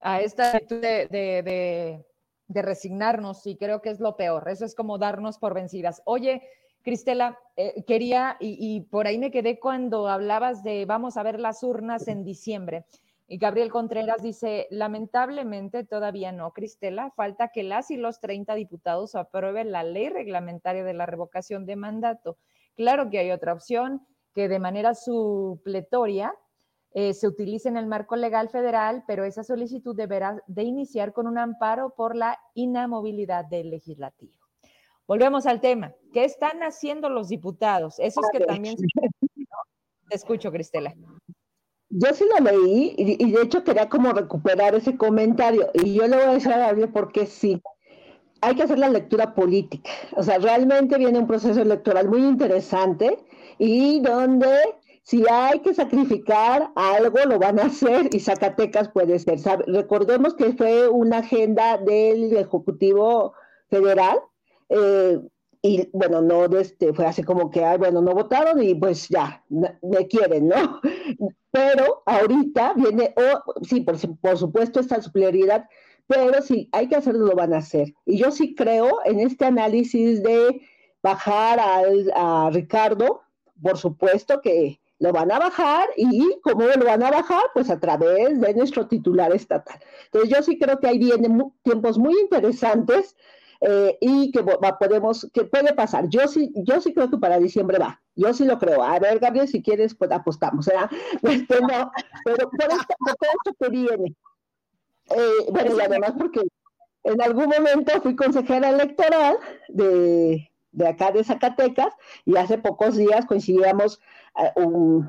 E: a esta actitud de, resignarnos y creo que es lo peor. Eso es como darnos por vencidas. Oye, Cristela, eh, quería, y, y, por ahí me quedé cuando hablabas de vamos a ver las urnas en diciembre. Y Gabriel Contreras dice, lamentablemente todavía no, Cristela, falta que las y los 30 diputados aprueben la ley reglamentaria de la revocación de mandato. Claro que hay otra opción, que de manera supletoria eh, se utilice en el marco legal federal, pero esa solicitud deberá de iniciar con un amparo por la inamovilidad del legislativo. Volvemos al tema. ¿Qué están haciendo los diputados? Esos que también... Te escucho, Cristela.
B: Yo sí lo leí y, de hecho quería como recuperar ese comentario y yo le voy a decir a Gabriel por qué sí. Hay que hacer la lectura política. O sea, realmente viene un proceso electoral muy interesante y donde si hay que sacrificar algo, lo van a hacer y Zacatecas puede ser. Recordemos que fue una agenda del Ejecutivo Federal eh, y bueno, no este, fue así como que, bueno, no votaron y pues ya, me quieren, ¿no? Pero ahorita viene, oh, sí, por, por supuesto, esta superioridad, pero si hay que hacerlo, lo van a hacer. Y yo sí creo en este análisis de bajar a Ricardo, por supuesto que lo van a bajar y cómo lo van a bajar, pues a través de nuestro titular estatal. Entonces yo sí creo que ahí vienen tiempos muy interesantes eh, y que podemos, que puede pasar. Yo sí, yo sí creo que para diciembre va. Yo sí lo creo. A ver, Gabriel, si quieres, pues apostamos. ¿verdad? Este, pero por esto, por esto que viene. Eh, bueno, y además porque en algún momento fui consejera electoral de, de acá de Zacatecas y hace pocos días coincidíamos eh,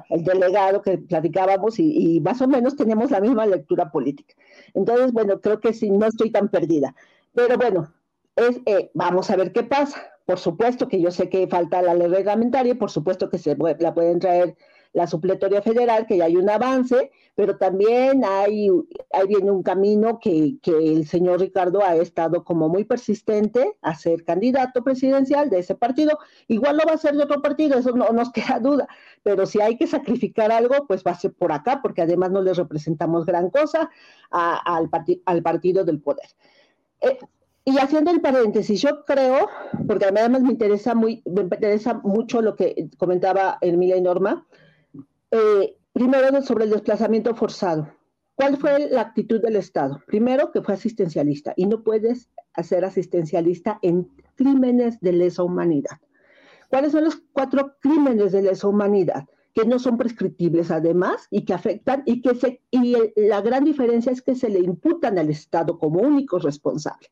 B: el delegado que platicábamos y, más o menos tenemos la misma lectura política. Entonces, bueno, creo que sí, no estoy tan perdida. Pero bueno, eh, vamos a ver qué pasa. Por supuesto que yo sé que falta la ley reglamentaria, por supuesto que se la pueden traer la supletoria federal, que ya hay un avance, pero también hay, hay viene un camino que, el señor Ricardo ha estado como muy persistente a ser candidato presidencial de ese partido. Igual lo va a ser de otro partido, eso no nos queda duda, pero si hay que sacrificar algo, pues va a ser por acá, porque además no le representamos gran cosa al, al partido del poder. Eh, y haciendo el paréntesis, yo creo, porque además me interesa, muy, me interesa mucho lo que comentaba Emilia y Norma, eh, primero sobre el desplazamiento forzado. ¿Cuál fue la actitud del Estado? Primero, que fue asistencialista y no puedes hacer asistencialista en crímenes de lesa humanidad. ¿Cuáles son los cuatro crímenes de lesa humanidad? que no son prescriptibles además y que afectan y que se, y la gran diferencia es que se le imputan al Estado como único responsable.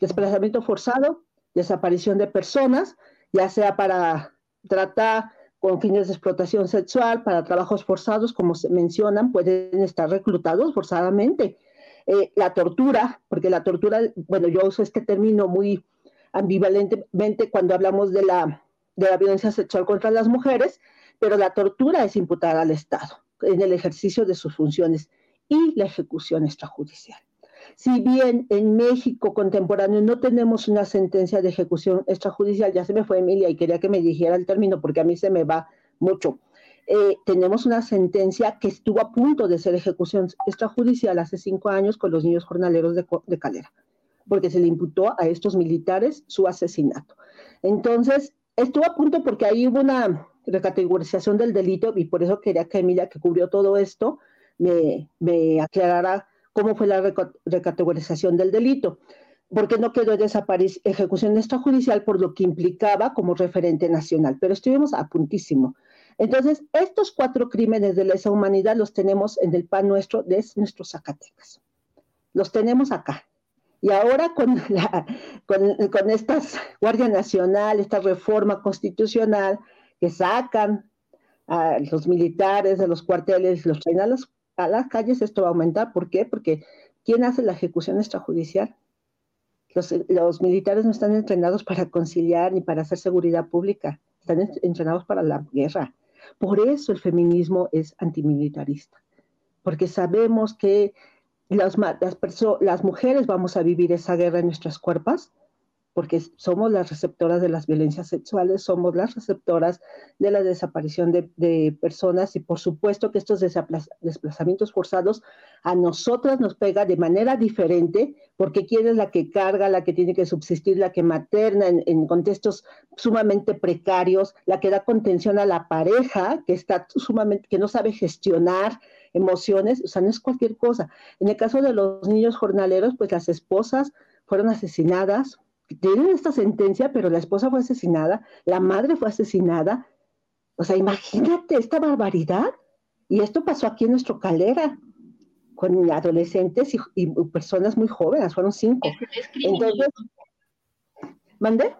B: Desplazamiento forzado, desaparición de personas, ya sea para tratar con fines de explotación sexual, para trabajos forzados, como se mencionan, pueden estar reclutados forzadamente. Eh, la tortura, porque la tortura, bueno, yo uso este término muy ambivalentemente cuando hablamos de la, de la violencia sexual contra las mujeres, pero la tortura es imputada al Estado en el ejercicio de sus funciones y la ejecución extrajudicial. Si bien en México contemporáneo no tenemos una sentencia de ejecución extrajudicial, ya se me fue Emilia y quería que me dijera el término porque a mí se me va mucho. eh, tenemos una sentencia que estuvo a punto de ser ejecución extrajudicial hace cinco años con los niños jornaleros de, de Calera, porque se le imputó a estos militares su asesinato. Entonces, estuvo a punto porque ahí hubo una recategorización del delito y por eso quería que Emilia, que cubrió todo esto, me, me aclarara cómo fue la recategorización del delito porque no quedó desaparecer ejecución extrajudicial por lo que implicaba como referente nacional, pero estuvimos a puntísimo. Entonces, estos cuatro crímenes de lesa humanidad los tenemos en el pan nuestro de nuestros Zacatecas. Los tenemos acá. Y ahora con, la, con, con estas Guardia Nacional, esta reforma constitucional que sacan a los militares de los cuarteles, los traen a las, a las calles, esto va a aumentar. ¿Por qué? Porque ¿quién hace la ejecución extrajudicial? Los, militares no están entrenados para conciliar ni para hacer seguridad pública, están entrenados para la guerra. Por eso el feminismo es antimilitarista, porque sabemos que las, las, las mujeres vamos a vivir esa guerra en nuestras cuerpos porque somos las receptoras de las violencias sexuales, somos las receptoras de la desaparición de, personas y por supuesto que estos desplazamientos forzados a nosotras nos pega de manera diferente porque quién es la que carga, la que tiene que subsistir, la que materna en, contextos sumamente precarios, la que da contención a la pareja que está sumamente, que no sabe gestionar emociones, o sea, no es cualquier cosa. En el caso de los niños jornaleros, pues las esposas fueron asesinadas, tienen esta sentencia, pero la esposa fue asesinada, la madre fue asesinada. O sea, imagínate esta barbaridad. Y esto pasó aquí en nuestro calera, con adolescentes y, personas muy jóvenes, fueron cinco. Entonces, ¿mandé?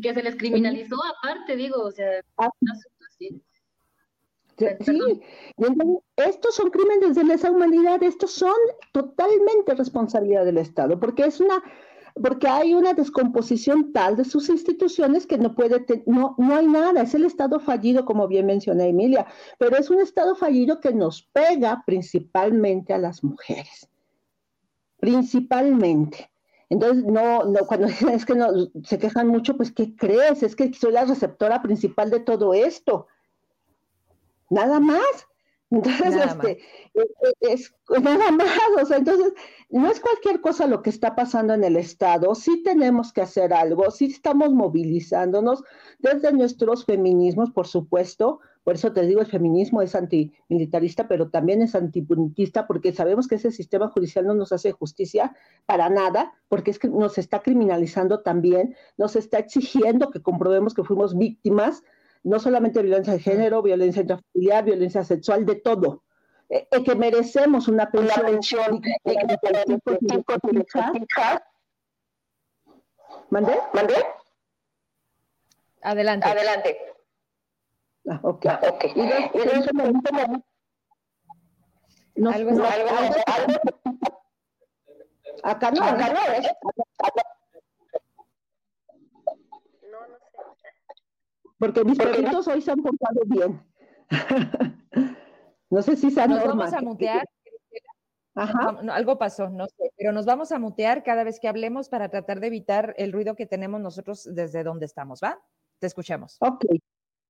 D: Que se les criminalizó aparte, digo, o sea, ah.
B: Sí, estos son crímenes de lesa humanidad, estos son totalmente responsabilidad del Estado, porque es una porque hay una descomposición tal de sus instituciones que no puede, no, no hay nada, es el Estado fallido, como bien mencioné Emilia, pero es un Estado fallido que nos pega principalmente a las mujeres, principalmente. Entonces, no, no, cuando es que no, se quejan mucho, pues, ¿qué crees? Es que soy la receptora principal de todo esto. Nada más. Entonces, este, e, e, es, nada más, o sea, entonces, no es cualquier cosa lo que está pasando en el Estado, sí tenemos que hacer algo, sí estamos movilizándonos desde nuestros feminismos, por supuesto, por eso te digo, el feminismo es antimilitarista, pero también es antipunitista, porque sabemos que ese sistema judicial no nos hace justicia para nada, porque es que nos está criminalizando también, nos está exigiendo que comprobemos que fuimos víctimas no solamente violencia de género, violencia intrafamiliar, violencia sexual, de todo. Eh, eh, que merecemos una pensión. ¿Mandé? ¿Mandé?
E: Adelante.
B: Adelante. Ah, ok. Ah, okay. Y no, ¿Algo, no, algo, algo, acá no, acá no, ¿eh? Porque mis perritos hoy se han portado bien. no sé si se
E: Nos vamos a mutear. Ajá. algo pasó, no sé, pero nos vamos a mutear cada vez que hablemos para tratar de evitar el ruido que tenemos nosotros desde donde estamos, ¿va? Te escuchamos.
B: Ok,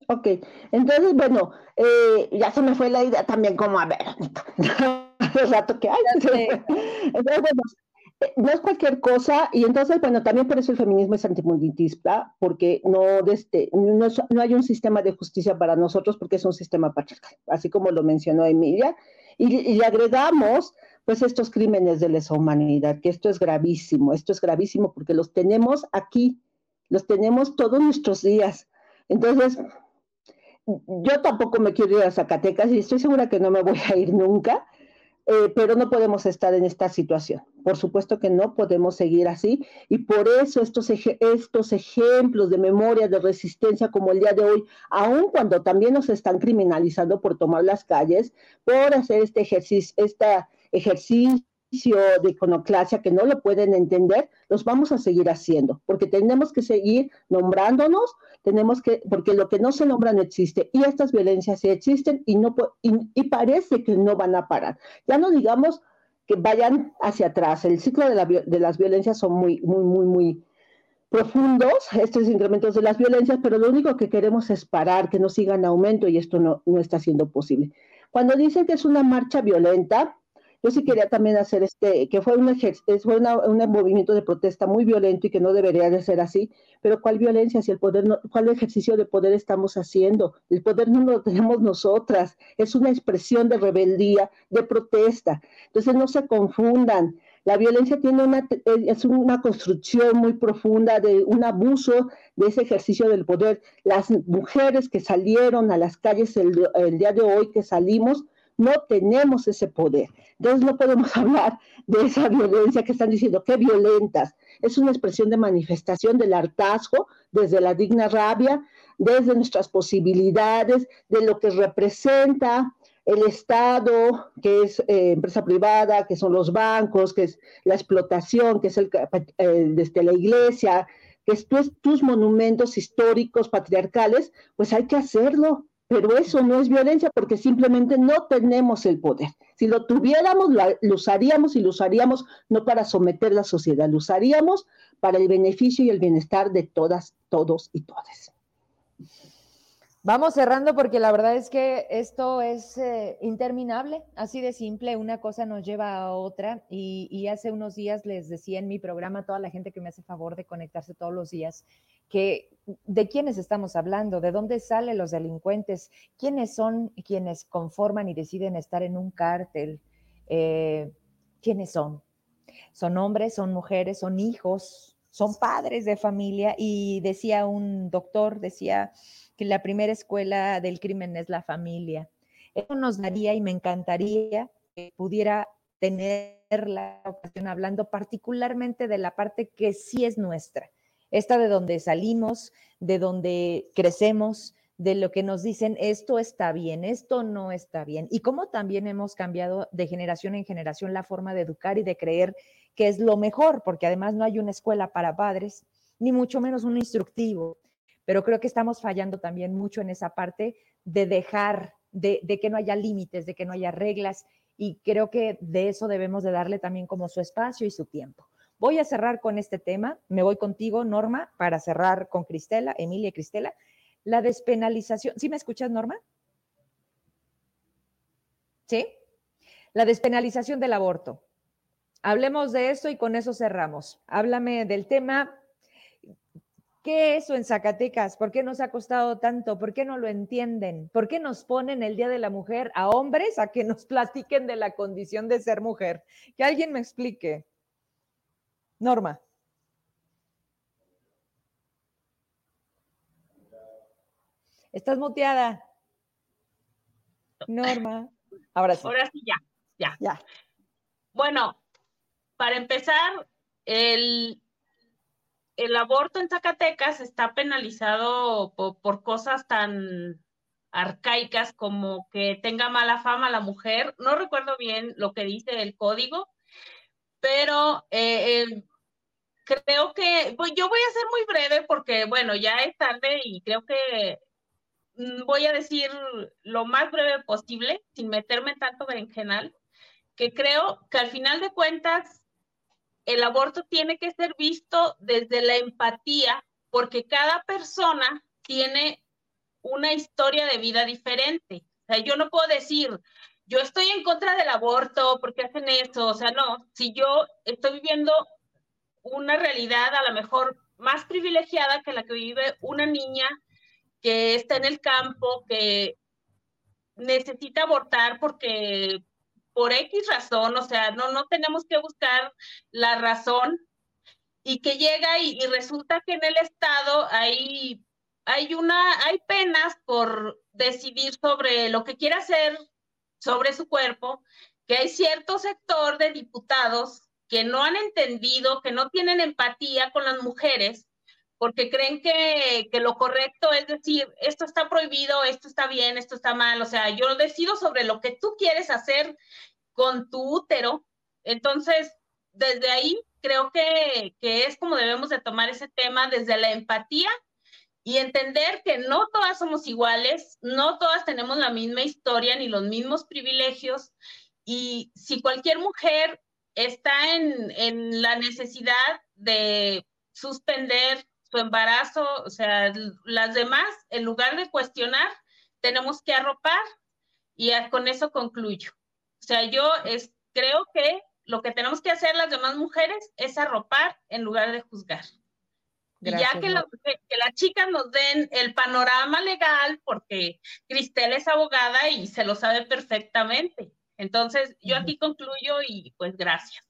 B: ok. Entonces, bueno, eh, ya se me fue la idea también como a ver, el rato que hay. Entonces, bueno, no es cualquier cosa, y entonces, bueno, también por eso el feminismo es antimunditista, porque no, este, no, no, hay un sistema de justicia para nosotros, porque es un sistema patriarcal, así como lo mencionó Emilia, y, y agregamos, pues, estos crímenes de lesa humanidad, que esto es gravísimo, esto es gravísimo porque los tenemos aquí, los tenemos todos nuestros días. Entonces, yo tampoco me quiero ir a Zacatecas y estoy segura que no me voy a ir nunca, eh, pero no podemos estar en esta situación. Por supuesto que no podemos seguir así y por eso estos, estos ejemplos de memoria, de resistencia como el día de hoy, aun cuando también nos están criminalizando por tomar las calles, por hacer este ejercicio, este ejercicio de iconoclasia que no lo pueden entender, los vamos a seguir haciendo, porque tenemos que seguir nombrándonos, tenemos que, porque lo que no se nombra no existe, y estas violencias sí existen y, no, y, parece que no van a parar. Ya no digamos que vayan hacia atrás, el ciclo de, de las violencias son muy, muy, muy, muy, profundos estos incrementos de las violencias, pero lo único que queremos es parar, que no sigan aumento y esto no, no está siendo posible. Cuando dicen que es una marcha violenta, yo sí quería también hacer este, que fue, un, fue un movimiento de protesta muy violento y que no debería de ser así, pero ¿cuál violencia? Si el poder, no, ¿cuál ejercicio de poder estamos haciendo? El poder no lo tenemos nosotras, es una expresión de rebeldía, de protesta. Entonces no se confundan. La violencia tiene una, es una construcción muy profunda de un abuso de ese ejercicio del poder. Las mujeres que salieron a las calles el, el día de hoy, que salimos, no tenemos ese poder. Entonces no podemos hablar de esa violencia que están diciendo, qué violentas. Es una expresión de manifestación del hartazgo desde la digna rabia, desde nuestras posibilidades, de lo que representa el Estado, que es eh, empresa privada, que son los bancos, que es la explotación, que es el, desde la iglesia, que es tus monumentos históricos patriarcales, pues hay que hacerlo, pero eso no es violencia porque simplemente no tenemos el poder. Si lo tuviéramos, lo, usaríamos y lo usaríamos no para someter la sociedad, lo usaríamos para el beneficio y el bienestar de todas, todos y todas.
A: Vamos cerrando porque la verdad es que esto es eh, interminable, así de simple, una cosa nos lleva a otra y, y, hace unos días les decía en mi programa a toda la gente que me hace favor de conectarse todos los días que de quiénes estamos hablando, de dónde salen los delincuentes, quiénes son quienes conforman y deciden estar en un cártel, eh, quiénes son. Son hombres, son mujeres, son hijos, son padres de familia y decía un doctor, decía que la primera escuela del crimen es la familia. Eso nos daría y me encantaría que pudiera tener la ocasión hablando particularmente de la parte que sí es nuestra, esta de donde salimos, de donde crecemos, de lo que nos dicen, esto está bien, esto no está bien, y cómo también hemos cambiado de generación en generación la forma de educar y de creer que es lo mejor, porque además no hay una escuela para padres, ni mucho menos un instructivo, pero creo que estamos fallando también mucho en esa parte de dejar, de, de que no haya límites, de que no haya reglas, y creo que de eso debemos de darle también como su espacio y su tiempo. Voy a cerrar con este tema. Me voy contigo, Norma, para cerrar con Cristela, Emilia y Cristela. La despenalización. ¿Sí me escuchas, Norma? ¿Sí? La despenalización del aborto. Hablemos de eso y con eso cerramos. Háblame del tema. ¿Qué es eso en Zacatecas? ¿Por qué nos ha costado tanto? ¿Por qué no lo entienden? ¿Por qué nos ponen el Día de la Mujer a hombres a que nos platiquen de la condición de ser mujer? Que alguien me explique. Norma. Estás muteada. Norma. Ahora sí.
C: Ahora sí, ya, ya. Ya. Bueno, para empezar, el, el aborto en Zacatecas está penalizado por, por, cosas tan arcaicas como que tenga mala fama la mujer. No recuerdo bien lo que dice el código, pero eh, creo que, pues yo voy a ser muy breve porque, bueno, ya es tarde y creo que mm, voy a decir lo más breve posible, sin meterme tanto berenjenal, que creo que al final de cuentas el aborto tiene que ser visto desde la empatía, porque cada persona tiene una historia de vida diferente. O sea, yo no puedo decir, yo estoy en contra del aborto, porque hacen eso? O sea, no, si yo estoy viviendo una realidad a lo mejor más privilegiada que la que vive una niña que está en el campo, que necesita abortar porque por X razón, o sea, no, no tenemos que buscar la razón y que llega y, y resulta que en el estado hay, hay una, hay penas por decidir sobre lo que quiere hacer sobre su cuerpo, que hay cierto sector de diputados que no han entendido, que no tienen empatía con las mujeres, porque creen que, que, lo correcto es decir, esto está prohibido, esto está bien, esto está mal, o sea, yo decido sobre lo que tú quieres hacer con tu útero. Entonces, desde ahí creo que, que es como debemos de tomar ese tema desde la empatía y entender que no todas somos iguales, no todas tenemos la misma historia ni los mismos privilegios. Y si cualquier mujer está en, en la necesidad de suspender su embarazo, o sea, las demás, en lugar de cuestionar, tenemos que arropar y con eso concluyo. O sea, yo es, creo que lo que tenemos que hacer las demás mujeres es arropar en lugar de juzgar. y ya que, que, las chicas nos den el panorama legal, porque Cristel es abogada y se lo sabe perfectamente. Entonces, yo aquí concluyo y pues gracias.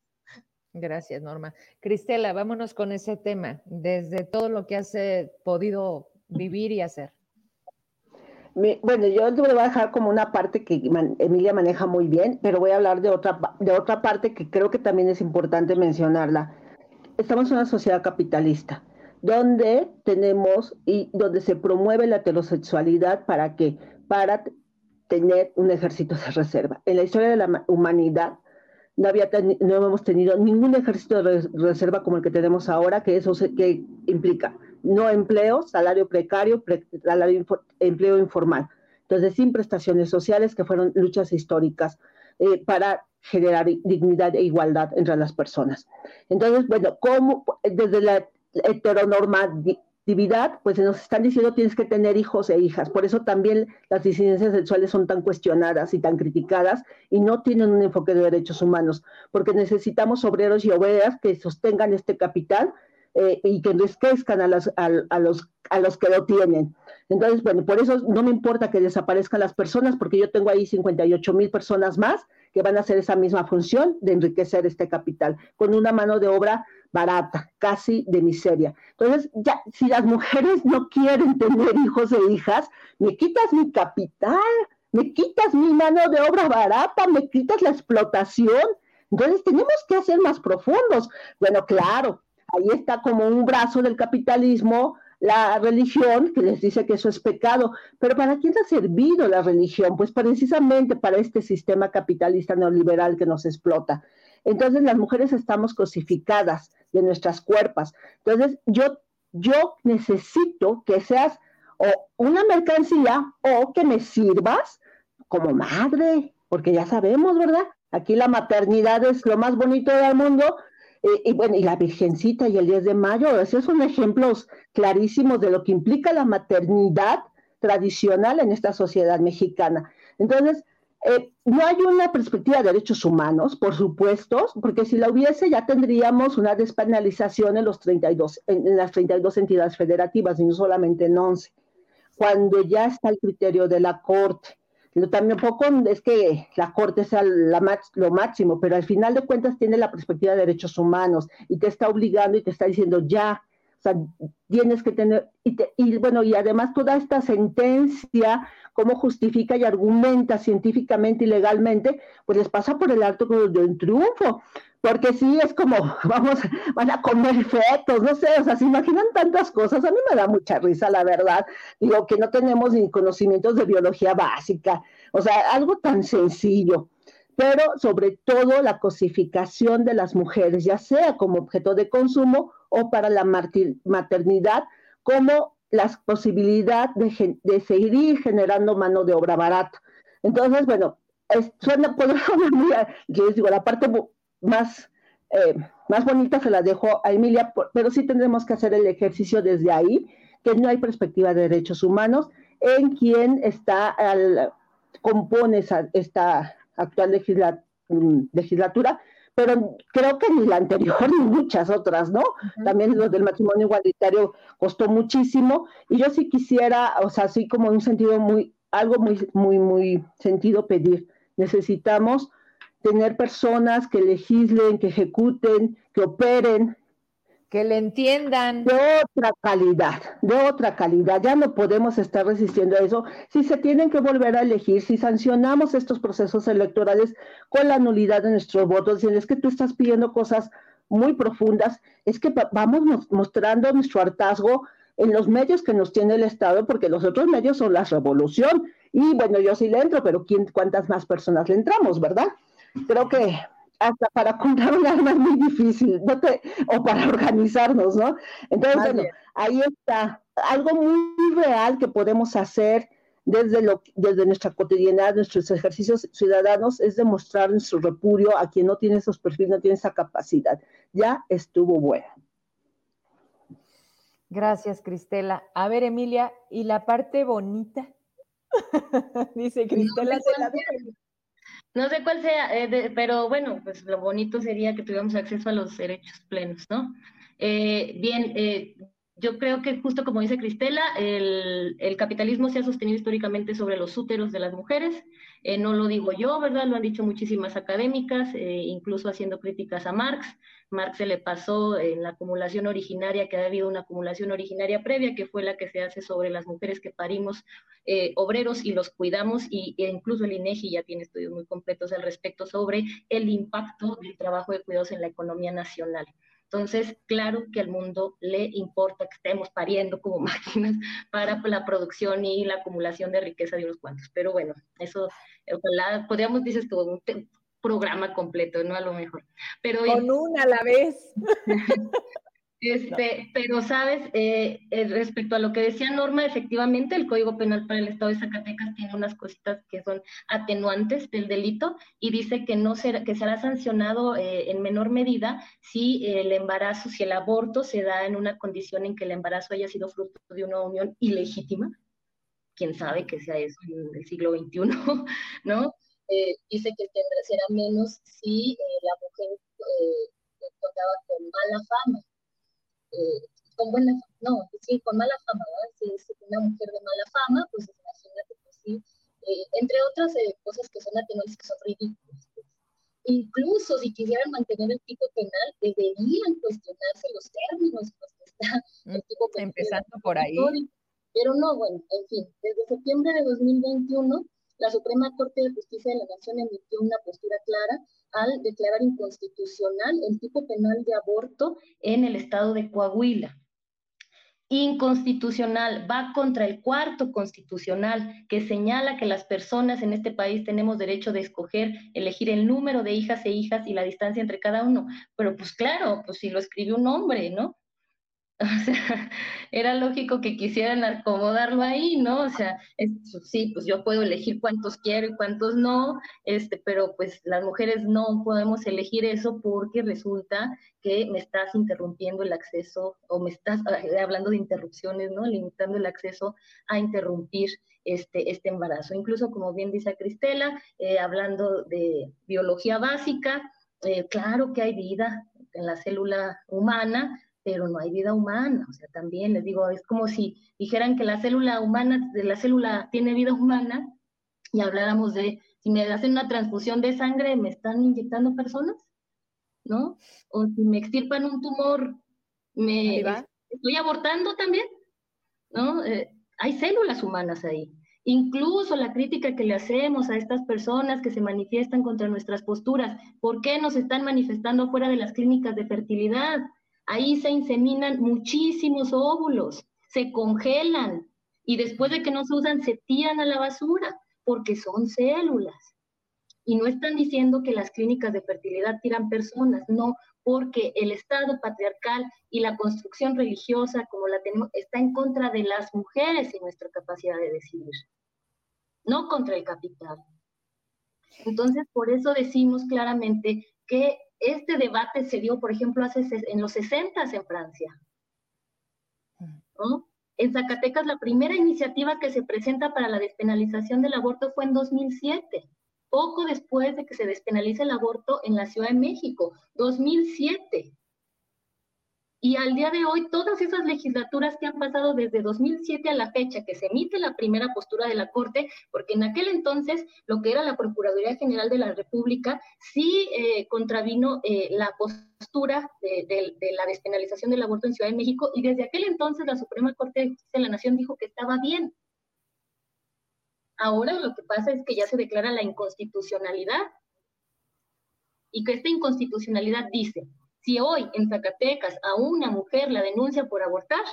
E: Gracias, Norma. Cristela, vámonos con ese tema, desde todo lo que has eh, podido vivir y hacer
B: bueno, yo te voy a dejar como una parte que Emilia maneja muy bien, pero voy a hablar de otra, de otra parte que creo que también es importante mencionarla. Estamos en una sociedad capitalista, donde tenemos y donde se promueve la heterosexualidad para que para tener un ejército de reserva. En la historia de la humanidad no, había no hemos tenido ningún ejército de reserva como el que tenemos ahora, que eso que implica no empleo, salario precario, empleo informal. Entonces, sin prestaciones sociales, que fueron luchas históricas eh, para generar dignidad e igualdad entre las personas. Entonces, bueno, como desde la heteronormatividad, pues nos están diciendo tienes que tener hijos e hijas. Por eso también las disidencias sexuales son tan cuestionadas y tan criticadas y no tienen un enfoque de derechos humanos, porque necesitamos obreros y obreras que sostengan este capital eh, y que crezcan a, las, a, los, a los que lo tienen. Entonces, bueno, por eso no me importa que desaparezcan las personas, porque yo tengo ahí 58 mil personas más que van a hacer esa misma función de enriquecer este capital, con una mano de obra barata, casi de miseria. Entonces, ya, si las mujeres no quieren tener hijos e hijas, me quitas mi capital, me quitas mi mano de obra barata, me quitas la explotación. Entonces, tenemos que ser más profundos. Bueno, claro, ahí está como un brazo del capitalismo la religión que les dice que eso es pecado. Pero ¿para quién ha servido la religión? Pues precisamente para este sistema capitalista neoliberal que nos explota. Entonces las mujeres estamos cosificadas de nuestras cuerpos. Entonces yo, yo necesito que seas o una mercancía o que me sirvas como madre, porque ya sabemos, ¿verdad? Aquí la maternidad es lo más bonito del mundo, eh, y bueno, y la Virgencita y el 10 de mayo, esos son ejemplos clarísimos de lo que implica la maternidad tradicional en esta sociedad mexicana. Entonces, eh, no hay una perspectiva de derechos humanos, por supuesto, porque si la hubiese ya tendríamos una despenalización en, los 32, en, las 32 entidades federativas y no solamente en 11, cuando ya está el criterio de la Corte. Tampoco es que la Corte sea lo máximo, pero al final de cuentas tiene la perspectiva de derechos humanos y te está obligando y te está diciendo ya, o sea, tienes que tener, y, bueno, y además toda esta sentencia, cómo justifica y argumenta científicamente y legalmente, pues les pasa por el alto un triunfo porque sí es como, vamos, van a comer fetos, no sé, o sea, se imaginan tantas cosas, a mí me da mucha risa, la verdad, digo que no tenemos ni conocimientos de biología básica, o sea, algo tan sencillo, pero sobre todo la cosificación de las mujeres, ya sea como objeto de consumo o para la maternidad, como la posibilidad de, de seguir generando mano de obra barata. Entonces, bueno, suena, por yo les digo, la parte más, eh, más bonita se la dejo a Emilia, pero sí tendremos que hacer el ejercicio desde ahí, que no hay perspectiva de derechos humanos en quien está, al, compone esta actual mm, legislatura, pero creo que ni la anterior ni muchas otras, ¿no? También lo del matrimonio igualitario costó muchísimo y yo sí quisiera, o sea, así como en un sentido muy, algo muy, muy, muy sentido pedir, necesitamos tener personas que legislen, que ejecuten, que operen.
E: Que le entiendan.
B: De otra calidad, de otra calidad. Ya no podemos estar resistiendo a eso. Si se tienen que volver a elegir, si sancionamos estos procesos electorales con la nulidad de nuestros votos, es que tú estás pidiendo cosas muy profundas, es que vamos mostrando nuestro hartazgo en los medios que nos tiene el Estado, porque los otros medios son la revolución. Y bueno, yo sí le entro, pero ¿quién, ¿cuántas más personas le entramos, verdad? creo que hasta para comprar un arma es muy difícil, ¿no o para organizarnos, ¿no? Entonces, bueno, ahí está algo muy real que podemos hacer desde, lo, desde nuestra cotidianidad, nuestros ejercicios ciudadanos, es demostrar nuestro repudio a quien no tiene esos perfiles, no tiene esa capacidad. Ya estuvo bueno.
E: Gracias, Cristela. A ver, Emilia, ¿y la parte bonita? Dice Cristela.
D: No sé cuál sea, eh, pero bueno, pues lo bonito sería que tuviéramos acceso a los derechos plenos, ¿no? Eh, bien, eh, yo creo que justo como dice Cristela, el, capitalismo se ha sostenido históricamente sobre los úteros de las mujeres. Eh, no lo digo yo, ¿verdad? Lo han dicho muchísimas académicas, eh, incluso haciendo críticas a Marx. Marx se le pasó en la acumulación originaria, que ha habido una acumulación originaria previa, que fue la que se hace sobre las mujeres que parimos eh, obreros y los cuidamos, y, e incluso el INEGI ya tiene estudios muy completos al respecto sobre el impacto del trabajo de cuidados en la economía nacional. Entonces, claro que al mundo le importa que estemos pariendo como máquinas para la producción y la acumulación de riqueza de unos cuantos. Pero bueno, eso, ojalá, podríamos, dices tú, un programa completo, ¿no? A lo mejor. Pero,
E: Con una a la vez.
D: Este, pero, sabes, eh, eh, respecto a lo que decía Norma, efectivamente el Código Penal para el Estado de Zacatecas tiene unas cositas que son atenuantes del delito y dice que no será, que será sancionado eh, en menor medida si el embarazo, si el aborto se da en una condición en que el embarazo haya sido fruto de una unión ilegítima. Quién sabe que sea eso en el siglo XXI, ¿no? dice que tendrá, será menos si la mujer contaba con mala fama eh, con buena, no, sí, con mala fama, ¿verdad? Si es una mujer de mala fama, pues imagínate, pues sí, eh, entre otras eh, cosas que son atenuantes que son ridículas. Pues. Incluso si quisieran mantener el tipo penal, deberían cuestionarse los términos que está el
E: mm, tipo penal. Empezando por ahí.
D: Pero no, bueno, en fin, desde septiembre de 2021, la Suprema Corte de Justicia de la Nación emitió una postura clara al declarar inconstitucional el tipo penal de aborto en el estado de Coahuila. Inconstitucional, va contra el cuarto constitucional que señala que las personas en este país tenemos derecho de escoger, elegir el número de hijas e hijas y la distancia entre cada uno. Pero pues claro, pues si lo escribió un hombre, ¿no? O sea, era lógico que quisieran acomodarlo ahí, ¿no? O sea, sí, pues yo puedo elegir cuántos quiero y cuántos no, este, pero pues las mujeres no podemos elegir eso porque resulta que me estás interrumpiendo el acceso o me estás hablando de interrupciones, ¿no? Limitando el acceso a interrumpir este, este embarazo. Incluso, como bien dice Cristela, eh, hablando de biología básica, eh, claro que hay vida en la célula humana, pero no hay vida humana. O sea, también les digo, es como si dijeran que la célula humana, de la célula tiene vida humana, y habláramos de, si me hacen una transfusión de sangre, ¿me están inyectando personas? ¿No? O si me extirpan un tumor, ¿me estoy abortando también? ¿No? Eh, hay células humanas ahí. Incluso la crítica que le hacemos a estas personas que se manifiestan contra nuestras posturas, ¿por qué nos están manifestando fuera de las clínicas de fertilidad? Ahí se inseminan muchísimos óvulos, se congelan y después de que no se usan se tiran a la basura porque son células. Y no están diciendo que las clínicas de fertilidad tiran personas, no, porque el Estado patriarcal y la construcción religiosa como la tenemos está en contra de las mujeres y nuestra capacidad de decidir, no contra el capital. Entonces, por eso decimos claramente que este debate se dio, por ejemplo, hace, en los 60 en Francia. En Zacatecas, la primera iniciativa que se presenta para la despenalización del aborto fue en 2007, poco después de que se despenalice el aborto en la Ciudad de México, 2007. Y al día de hoy, todas esas legislaturas que han pasado desde 2007 a la fecha, que se emite la primera postura de la Corte, porque en aquel entonces lo que era la Procuraduría General de la República sí eh, contravino eh, la postura de, la despenalización del aborto en Ciudad de México, y desde aquel entonces la Suprema Corte de Justicia de la Nación dijo que estaba bien. Ahora lo que pasa es que ya se declara la inconstitucionalidad y que esta inconstitucionalidad dice si hoy en Zacatecas a una mujer la denuncia por abortar,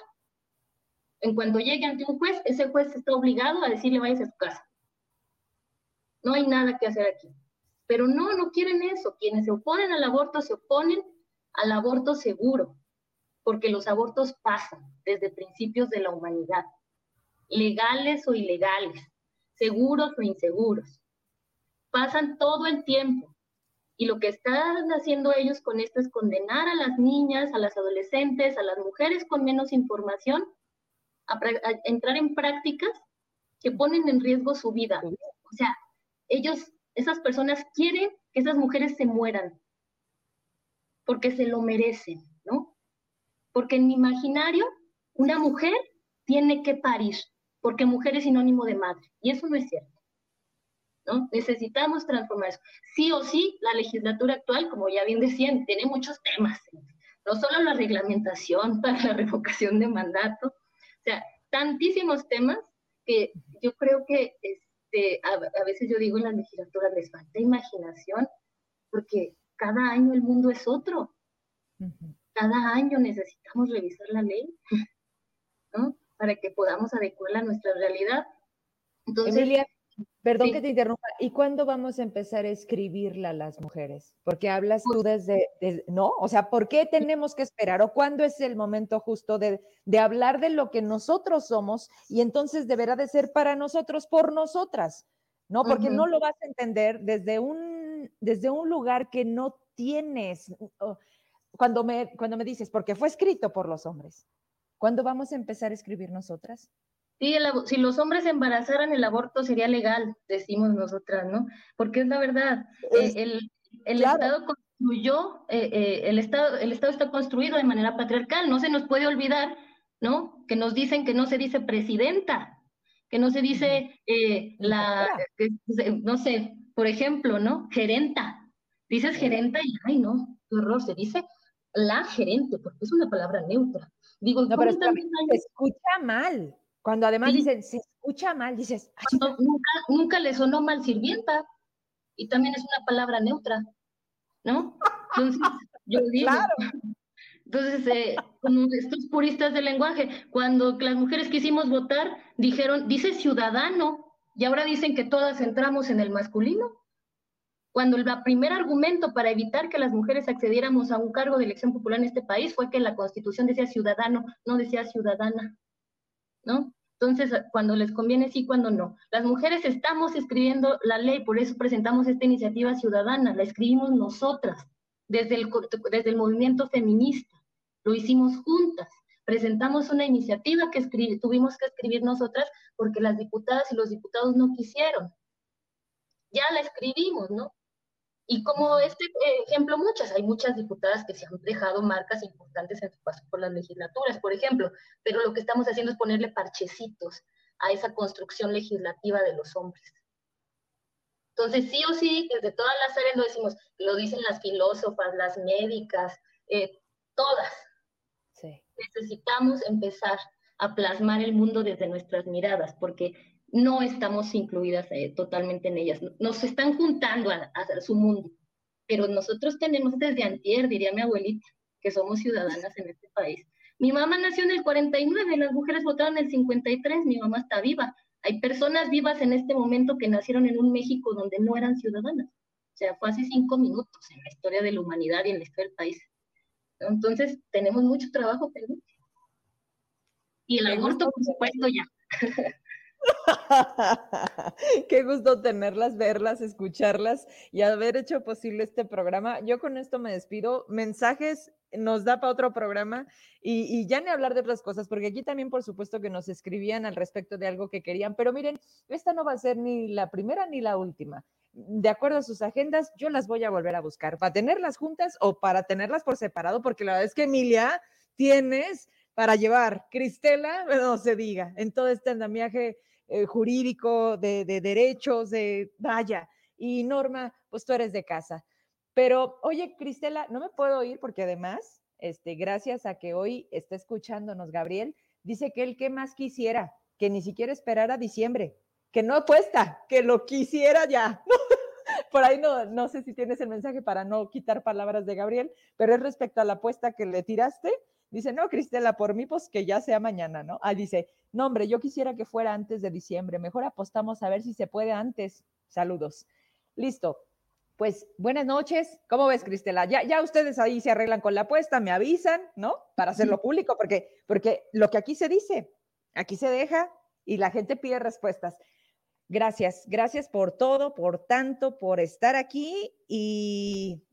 D: en cuanto llegue ante un juez, ese juez está obligado a decirle vayas a su casa. No hay nada que hacer aquí. Pero no, no quieren eso. Quienes se oponen al aborto se oponen al aborto seguro, porque los abortos pasan desde principios de la humanidad, legales o ilegales, seguros o inseguros. Pasan todo el tiempo Y lo que están haciendo ellos con esto es condenar a las niñas, a las adolescentes, a las mujeres con menos información a, a entrar en prácticas que ponen en riesgo su vida. O sea, ellos, esas personas quieren que esas mujeres se mueran porque se lo merecen, ¿no? Porque en mi imaginario, una mujer tiene que parir, porque mujer es sinónimo de madre, y eso no es cierto. ¿No? Necesitamos transformar eso. Sí o sí, la legislatura actual, como ya bien decían, tiene muchos temas, no solo la reglamentación para la revocación de mandato, o sea, tantísimos temas que yo creo que este, a, veces yo digo en la legislatura les falta imaginación, porque cada año el mundo es otro. Cada año necesitamos revisar la ley, ¿no? Para que podamos adecuarla a nuestra realidad.
A: Entonces, Emilia, Perdón que te interrumpa. ¿Y cuándo vamos a empezar a escribirla a las mujeres? Porque hablas tú pues desde, ¿no? O sea, ¿por qué tenemos que esperar? ¿O cuándo es el momento justo de, hablar de lo que nosotros somos y entonces deberá de ser para nosotros, por nosotras? ¿No? Porque no lo vas a entender desde un, desde un lugar que no tienes. Cuando me, cuando me dices, porque fue escrito por los hombres. ¿Cuándo vamos a empezar a escribir nosotras?
D: Sí, si los hombres embarazaran, el aborto sería legal, decimos nosotras, ¿no? Porque es la verdad. Eh, el, el Estado construyó, eh, eh, el, Estado, el Estado está construido de manera patriarcal. No se nos puede olvidar, ¿no? Que nos dicen que no se dice presidenta, que no se dice la, no sé, por ejemplo, ¿no? Gerenta. Dices gerenta y, ay, no, qué horror, se dice la gerente, porque es una palabra neutra. Digo,
A: no, pero se escucha mal. Cuando además dicen, se escucha mal, dices,
D: nunca, nunca le sonó mal sirvienta. Y también es una palabra neutra, ¿no? Entonces, yo digo. Entonces, eh, como estos puristas del lenguaje, cuando las mujeres quisimos votar, dijeron, dice ciudadano, y ahora dicen que todas entramos en el masculino. Cuando el primer argumento para evitar que las mujeres accediéramos a un cargo de elección popular en este país fue que la constitución decía ciudadano, no decía ciudadana. ¿no? Entonces, cuando les conviene sí, cuando no. Las mujeres estamos escribiendo la ley, por eso presentamos esta iniciativa ciudadana, la escribimos nosotras, desde el, desde el movimiento feminista, lo hicimos juntas. Presentamos una iniciativa que tuvimos que escribir nosotras porque las diputadas y los diputados no quisieron. Ya la escribimos, ¿no? Y como este ejemplo, muchas, hay muchas diputadas que se han dejado marcas importantes en su paso por las legislaturas, por ejemplo, pero lo que estamos haciendo es ponerle parchecitos a esa construcción legislativa de los hombres. Entonces, sí o sí, desde todas las áreas lo decimos, lo dicen las filósofas, las médicas, eh, todas. Necesitamos empezar a plasmar el mundo desde nuestras miradas, porque no estamos incluidas eh, totalmente en ellas. Nos están juntando a, a, su mundo, pero nosotros tenemos desde antier, diría mi abuelita, que somos ciudadanas en este país. Mi mamá nació en el 49, las mujeres votaron en el 53, mi mamá está viva. Hay personas vivas en este momento que nacieron en un México donde no eran ciudadanas. O sea, fue hace cinco minutos en la historia de la humanidad y en la historia del país. Entonces, tenemos mucho trabajo pendiente. Y el aborto, por supuesto, ya.
A: Qué gusto tenerlas, verlas, escucharlas y haber hecho posible este programa. Yo con esto me despido. Mensajes nos da para otro programa y, ya ni hablar de otras cosas, porque aquí también por supuesto que nos escribían al respecto de algo que querían, pero miren, esta no va a ser ni la primera ni la última. De acuerdo a sus agendas, yo las voy a volver a buscar para tenerlas juntas o para tenerlas por separado, porque la verdad es que Emilia, tienes para llevar, Cristela, no se diga, en todo este andamiaje eh, jurídico, de, derechos, de vaya. Y Norma, pues tú eres de casa. Pero, oye, Cristela, no me puedo ir porque además, este, gracias a que hoy está escuchándonos Gabriel, dice que él que más quisiera, que ni siquiera esperara diciembre, que no apuesta, que lo quisiera ya. Por ahí no, no sé si tienes el mensaje para no quitar palabras de Gabriel, pero es respecto a la apuesta que le tiraste. Dice, no, Cristela, por mí, pues que ya sea mañana, ¿no? Ah, dice, no, hombre, yo quisiera que fuera antes de diciembre. Mejor apostamos a ver si se puede antes. Saludos. Listo. Pues buenas noches. ¿Cómo ves, Cristela? Ya, ya ustedes ahí se arreglan con la apuesta, me avisan, ¿no? Para hacerlo público, porque, porque lo que aquí se dice, aquí se deja y la gente pide respuestas. Gracias, gracias por todo, por tanto, por estar aquí y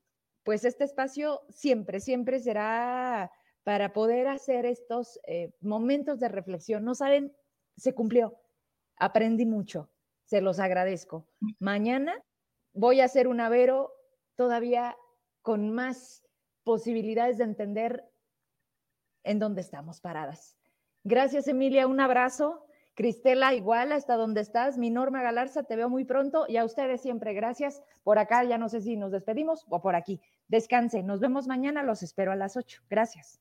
A: pues este espacio siempre, siempre será para poder hacer estos eh, momentos de reflexión. No saben, se cumplió, aprendí mucho, se los agradezco. Mañana voy a hacer un avero todavía con más posibilidades de entender en dónde estamos paradas. Gracias, Emilia, un abrazo. Cristela, igual, hasta donde estás. Mi Norma Galarza, te veo muy pronto. Y a ustedes siempre, gracias. Por acá, ya no sé si nos despedimos o por aquí. Descansen. Nos vemos mañana. Los espero a las 8. Gracias.